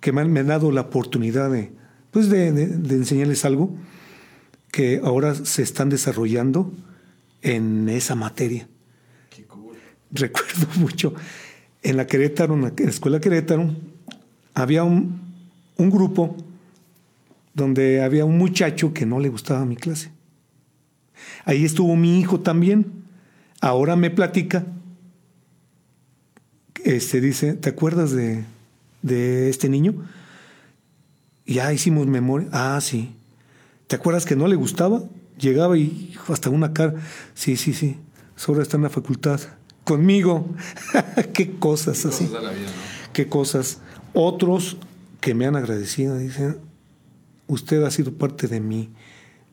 que me han, me han dado la oportunidad de, pues de, de- de enseñarles algo que ahora se están desarrollando en esa materia.
Qué cool.
Recuerdo mucho, en la Querétaro, en la en la escuela Querétaro, había un, un grupo donde había un muchacho que no le gustaba mi clase. Ahí estuvo mi hijo también. Ahora me platica. Este dice, ¿te acuerdas de, de este niño? Ya hicimos memoria. Ah, sí. ¿Te acuerdas que no le gustaba? Llegaba y hijo, hasta una cara. Sí, sí, sí. Ahora está en la facultad. Conmigo. Qué cosas así.
Cosas de la vida, ¿no?
Qué cosas. Otros que me han agradecido dicen, usted ha sido parte de mi,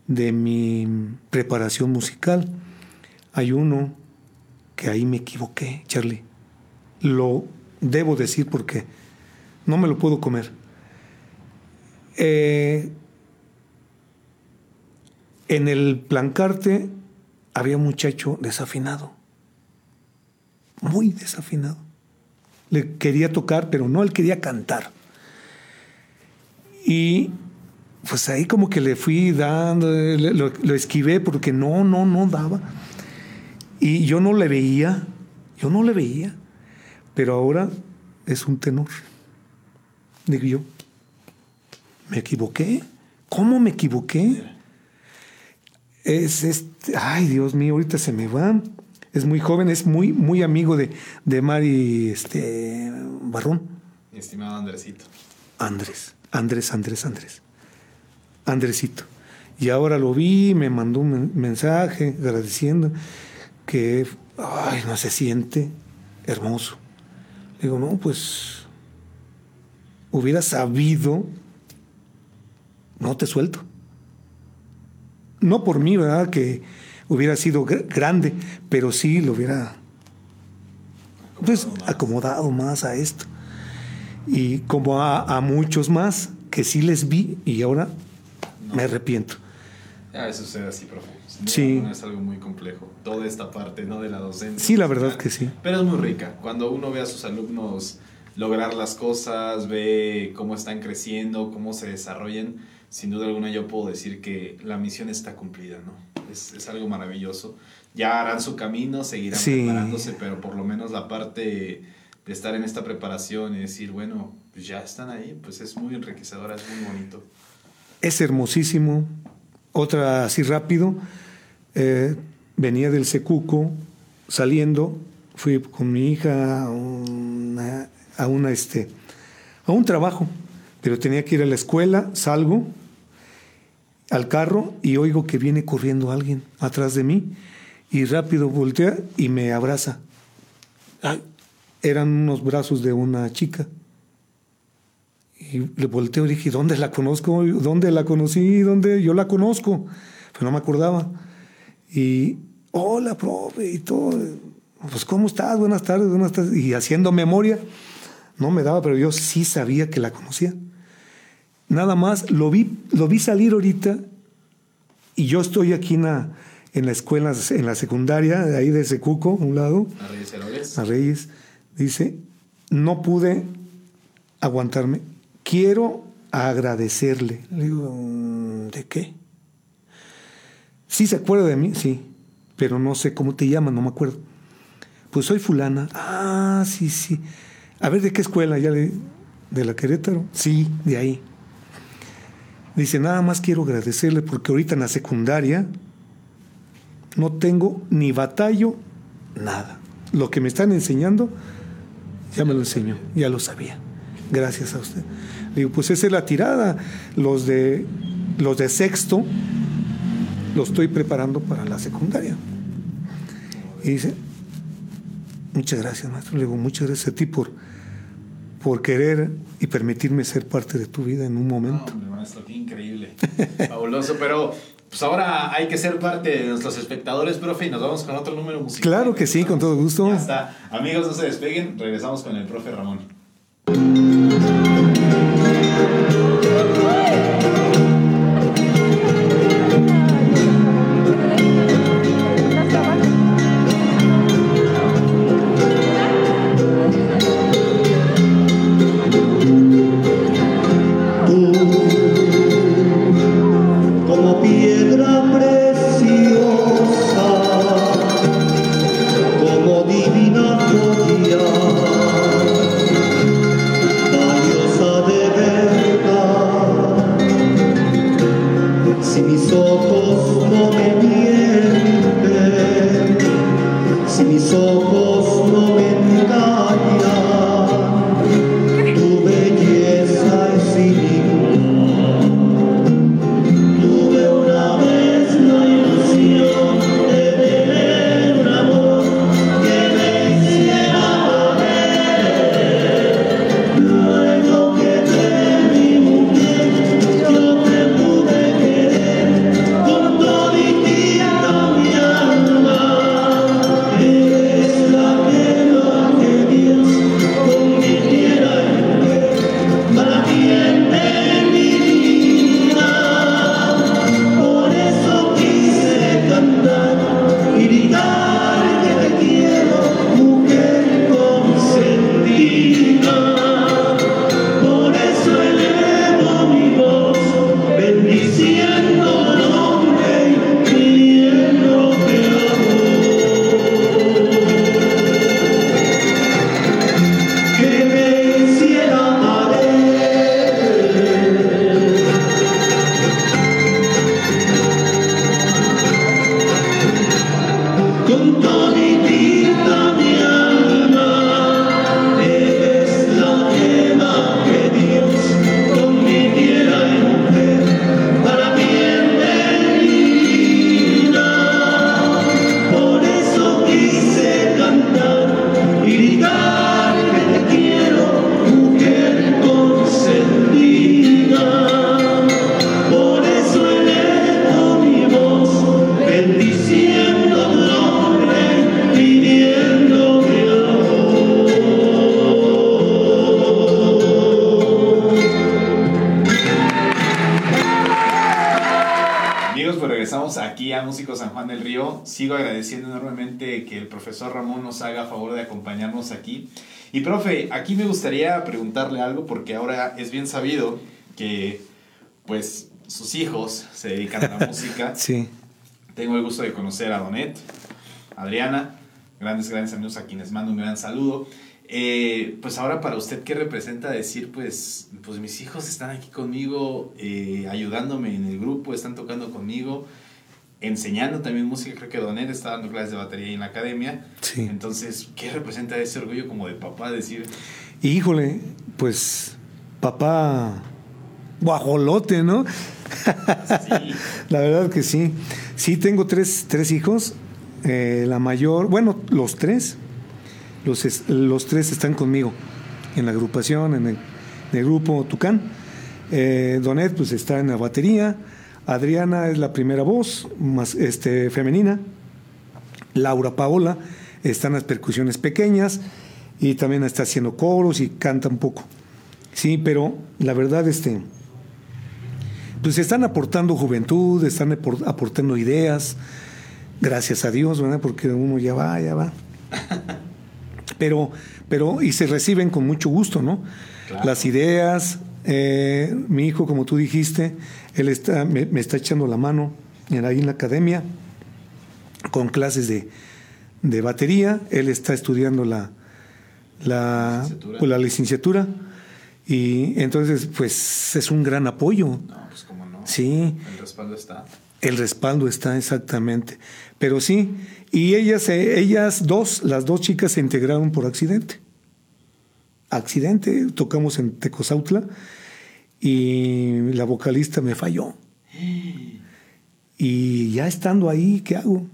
de mi preparación musical. Hay uno que ahí me equivoqué, Charlie. Lo debo decir porque no me lo puedo comer. Eh, en el plancarte había un muchacho desafinado, muy desafinado. Le quería tocar, pero no, él quería cantar. Y pues ahí como que le fui dando, lo esquivé porque no, no, no daba. Y yo no le veía, yo no le veía, pero ahora es un tenor. Digo yo, me equivoqué. ¿Cómo me equivoqué? Es este, ay Dios mío, ahorita se me va. Es muy joven, es muy, muy amigo de, de Mari este, Barrón.
Mi estimado Andresito.
Andrés, Andrés, Andrés, Andrés. Andresito. Y ahora lo vi, me mandó un men- mensaje agradeciendo que, ay, no se siente hermoso. Le digo, no, pues, hubiera sabido, no te suelto. No por mí, ¿verdad? Que hubiera sido gr- grande, pero sí lo hubiera pues, acomodado más a esto y como a, a muchos más que sí les vi y ahora me arrepiento.
A veces sucede así, profe.
Sí.
Es algo muy complejo. Toda esta parte, ¿no? De la docencia.
Sí, la verdad que sí.
Pero es muy rica. Cuando uno ve a sus alumnos lograr las cosas, ve cómo están creciendo, cómo se desarrollan, sin duda alguna yo puedo decir que la misión está cumplida, ¿no? Es, es algo maravilloso. Ya harán su camino, seguirán
Sí.
preparándose, pero por lo menos la parte de estar en esta preparación y decir, bueno, pues ya están ahí, pues es muy enriquecedora, es muy bonito.
Es hermosísimo. Otra así rápido. eh, venía del Secuco saliendo. Fui con mi hija a una, a una, este, a un trabajo, pero tenía que ir a la escuela. Salgo al carro y oigo que viene corriendo alguien atrás de mí y rápido voltea y me abraza. Ay, eran unos brazos de una chica. Y le volteo y dije, ¿dónde la conozco? ¿Dónde la conocí? ¿Dónde? Yo la conozco. Pero no me acordaba. Y, hola, profe, y todo. Pues, ¿cómo estás? Buenas tardes, buenas tardes. Y haciendo memoria, no me daba, pero yo sí sabía que la conocía. Nada más, lo vi, lo vi salir ahorita y yo estoy aquí en la, en la escuela, en la secundaria, de ahí de Secuco, a un lado,
A Reyes Heroles.
a Reyes, dice, no pude aguantarme, quiero agradecerle. Le digo, "Mm, ¿de qué? Sí se acuerda de mí, sí, pero no sé cómo te llaman, no me acuerdo. Pues soy fulana. Ah, sí, sí. A ver, ¿de qué escuela? ¿Ya le- de la Querétaro? Sí, de ahí. Dice, nada más quiero agradecerle porque ahorita en la secundaria no tengo ni batallo, nada. Lo que me están enseñando, ya me lo enseñó, ya lo sabía. Gracias a usted. Le digo, pues esa es la tirada. Los de, los de sexto los estoy preparando para la secundaria. Y dice, muchas gracias, maestro. Le digo, muchas gracias a ti por, por querer y permitirme ser parte de tu vida en un
No,
momento.
hombre, maestro, qué increíble. Fabuloso, pero pues ahora hay que ser parte de nuestros espectadores, profe, y nos vamos con otro número musical.
Claro que sí, con todo gusto.
Ya está. Amigos, no se despeguen, regresamos con el profe Ramón. Aquí. Y profe, aquí me gustaría preguntarle algo porque ahora es bien sabido que pues sus hijos se dedican a la música.
Sí.
Tengo el gusto de conocer a Donet, Adriana, grandes, grandes amigos a quienes mando un gran saludo. Eh, pues ahora para usted, ¿qué representa decir, pues, pues mis hijos están aquí conmigo, eh, ayudándome en el grupo, están tocando conmigo, enseñando también música? Creo que Donet está dando clases de batería ahí en la academia.
Sí.
Entonces, ¿qué representa ese orgullo como de papá decir,
híjole, pues papá guajolote, ¿no?
sí,
La verdad que sí. Sí, tengo tres, tres hijos. Eh, la mayor, bueno, los tres. Los, es- los tres están conmigo en la agrupación, en el, en el grupo Tucán. Eh, Donet, pues está en la batería. Adriana es la primera voz, más este, femenina. Laura Paola está en las percusiones pequeñas y también está haciendo coros y canta un poco. Sí, pero la verdad, este, pues están aportando juventud, están apor- aportando ideas, gracias a Dios, ¿verdad? Porque uno ya va, ya va. Pero, pero, y se reciben con mucho gusto, ¿no?
Claro.
Las ideas, eh, mi hijo, como tú dijiste, él está, me, me está echando la mano en, ahí en la academia con clases de, de batería, él está estudiando la, la,
Licenciatura.
pues, la licenciatura y entonces pues es un gran apoyo.
no, pues cómo no,
Sí,
el respaldo está.
el respaldo está exactamente. Pero sí, y ellas, eh, ellas dos, las dos chicas se integraron por accidente. Accidente, tocamos en Tecozautla y la vocalista me falló. Y ya estando ahí, ¿qué hago?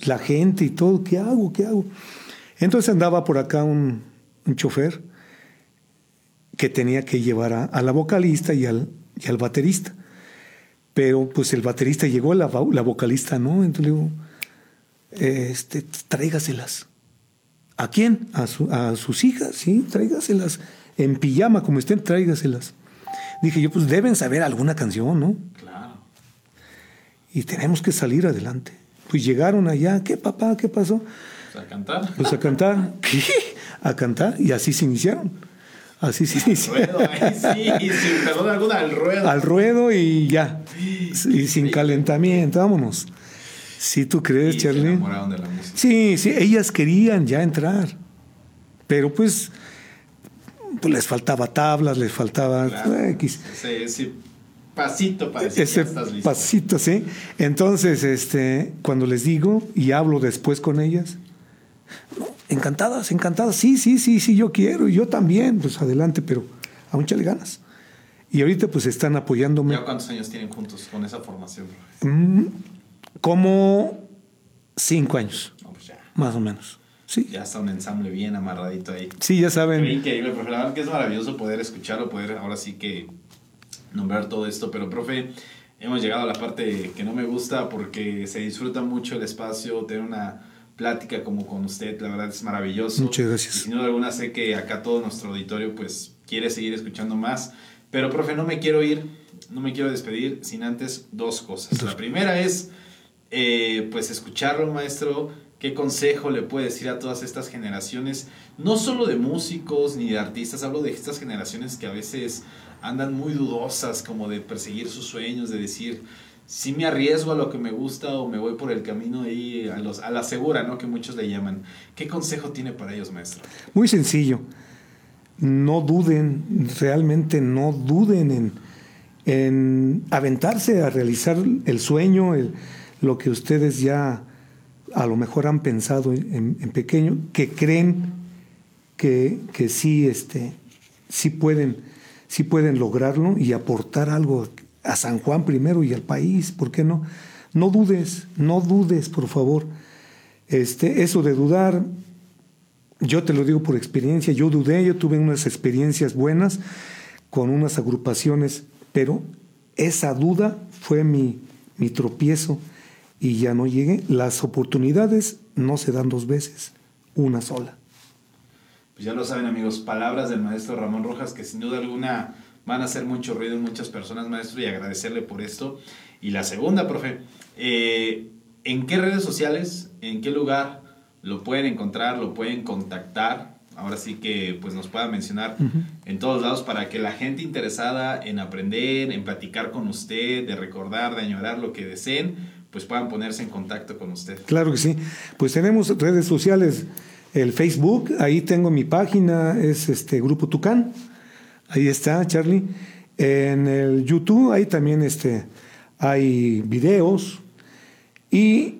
La gente y todo, ¿qué hago? ¿Qué hago? Entonces andaba por acá un, un chofer que tenía que llevar a, la vocalista y al, y al baterista. Pero pues el baterista llegó, la, la vocalista no. Entonces le digo, este, tráigaselas. ¿A quién? A, a sus hijas, sí, tráigaselas. En pijama, como estén, tráigaselas. Dije yo, pues deben saber alguna canción, ¿no?
Claro.
Y tenemos que salir adelante. Pues llegaron allá, ¿qué papá? ¿Qué pasó?
O sea, cantar.
Pues a cantar, ¿qué? A cantar, y así se iniciaron. Así se iniciaron.
Ruedo, ahí sí, sin perdón alguna, al ruedo.
Al ruedo y ya. Y sin calentamiento, vámonos. Si tú crees,
Y se
Charlie.
enamoraron de la música.
Sí, sí, ellas querían ya entrar. Pero pues, pues les faltaba tablas, les faltaba
Claro.
X.
Ese, ese pasito para decir
Ese
que estás listo.
pasito, sí. Entonces, este, cuando les digo y hablo después con ellas, encantadas, encantadas. Sí, sí, sí, sí, yo quiero y yo también. Pues adelante, pero aún le ganas. Y ahorita pues están apoyándome
¿Ya cuántos años tienen juntos con esa formación?
mm, como cinco años,
No, pues ya.
más o menos. Sí,
Ya está un ensamble bien amarradito ahí.
sí, ya
Qué
saben.
increíble, profe. La verdad que es maravilloso poder escucharlo, poder ahora sí que nombrar todo esto. Pero, profe, hemos llegado a la parte que no me gusta porque se disfruta mucho el espacio, tener una plática como con usted, la verdad es maravilloso.
Muchas gracias.
Y sin duda alguna sé que acá todo nuestro auditorio pues quiere seguir escuchando más. Pero, profe, no me quiero ir, no me quiero despedir sin antes dos cosas. La primera es, eh, pues, escucharlo, maestro. ¿Qué consejo le puede decir a todas estas generaciones? No solo de músicos ni de artistas, hablo de estas generaciones que a veces andan muy dudosas, como de perseguir sus sueños, de decir, si me arriesgo a lo que me gusta o me voy por el camino ahí a, los, a la segura, ¿no? Que muchos le llaman. ¿Qué consejo tiene para ellos, maestro?
Muy sencillo. No duden, realmente no duden en, en aventarse a realizar el sueño, lo que ustedes ya a lo mejor han pensado en, pequeño, que creen que, que sí, este, sí, pueden, sí pueden lograrlo y aportar algo a San Juan primero y al país, ¿por qué no? No dudes, no dudes, por favor. Este, eso de dudar, yo te lo digo por experiencia, yo dudé, yo tuve unas experiencias buenas con unas agrupaciones, pero esa duda fue mi, mi tropiezo y ya no llegué. Las oportunidades no se dan dos veces, una sola.
Pues ya lo saben amigos, palabras del maestro Ramón Rojas que sin duda alguna van a hacer mucho ruido en muchas personas, maestro, y agradecerle por esto. Y la segunda, profe, eh, ¿en qué redes sociales, en qué lugar lo pueden encontrar, lo pueden contactar? Ahora sí que pues nos pueda mencionar en todos lados para que la gente interesada en aprender, en platicar con usted, de recordar, de añorar lo que deseen, pues puedan ponerse en contacto con usted.
Claro que sí. Pues tenemos redes sociales, el Facebook, ahí tengo mi página, es este Grupo Tucán. Ahí está, Charlie. En el YouTube, ahí también este, hay videos. Y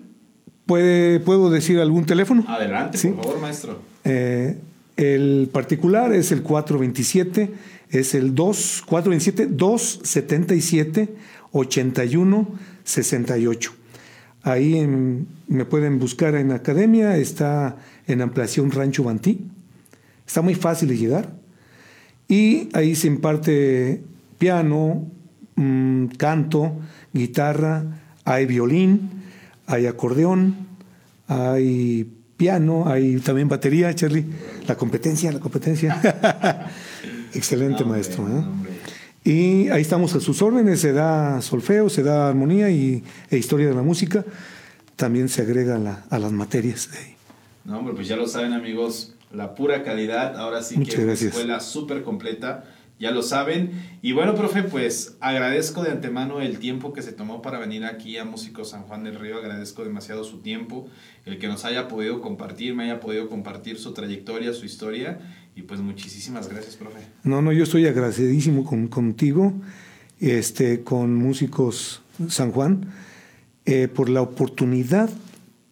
puede, puedo decir algún teléfono.
Adelante,
Sí.
por favor, maestro.
Eh, el particular es el 427, es el 2, 427 277 81 68. Ahí en- me pueden buscar en academia, está en ampliación Rancho Bantí. Está muy fácil de llegar. Y ahí se imparte piano, mm, canto, guitarra, hay violín, hay acordeón, hay piano, hay también batería, Charlie. La competencia, la competencia. Excelente
No, hombre,
maestro. ¿eh?
no.
Y ahí estamos a sus órdenes, se da solfeo, se da armonía y, e historia de la música. También se agrega la- a las materias.
No, hombre, pues ya lo saben, amigos. La pura calidad. Ahora sí
Muchas
que
gracias.
escuela súper completa. Ya lo saben. Y bueno, profe, pues agradezco de antemano el tiempo que se tomó para venir aquí a Músicos San Juan del Río. Agradezco demasiado su tiempo, el que nos haya podido compartir, me haya podido compartir su trayectoria, su historia. Y pues muchísimas gracias, profe.
No, no, yo estoy agradecidísimo con, contigo, este, con Músicos San Juan, eh, por la oportunidad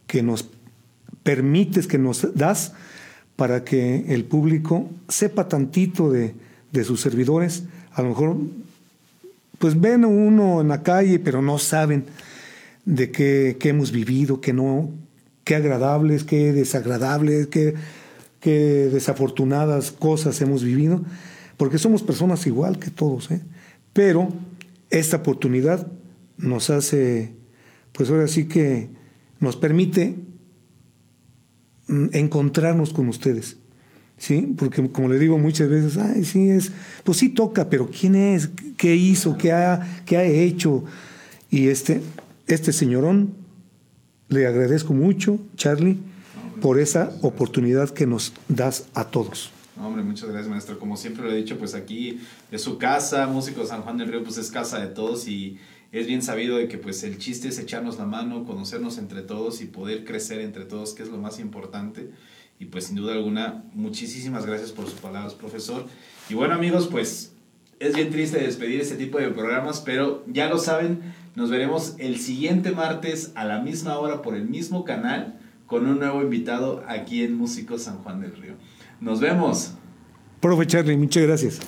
que nos permites, que nos das para que el público sepa tantito de, de sus servidores. A lo mejor, pues ven uno en la calle, pero no saben de qué, qué hemos vivido, qué no, qué agradables, qué desagradables, qué, qué desafortunadas cosas hemos vivido, porque somos personas igual que todos, ¿eh? pero esta oportunidad nos hace, pues ahora sí que nos permite mm, encontrarnos con ustedes. ¿Sí? Porque como le digo muchas veces, ay, sí es, pues sí toca, pero ¿quién es? ¿Qué hizo? ¿Qué ha, qué ha hecho? Y este, este señorón, le agradezco mucho, Charlie, por esa oportunidad que nos das a todos.
Hombre, muchas gracias, maestro. Como siempre lo he dicho, pues aquí es su casa, Músico San Juan del Río, pues es casa de todos y es bien sabido de que pues el chiste es echarnos la mano, conocernos entre todos y poder crecer entre todos, que es lo más importante. Y pues sin duda alguna, muchísimas gracias por sus palabras, profesor. Y bueno amigos, pues es bien triste despedir este tipo de programas, pero ya lo saben, nos veremos el siguiente martes a la misma hora por el mismo canal con un nuevo invitado aquí en Músicos San Juan del Río. Nos vemos.
Profe Charlie, muchas gracias.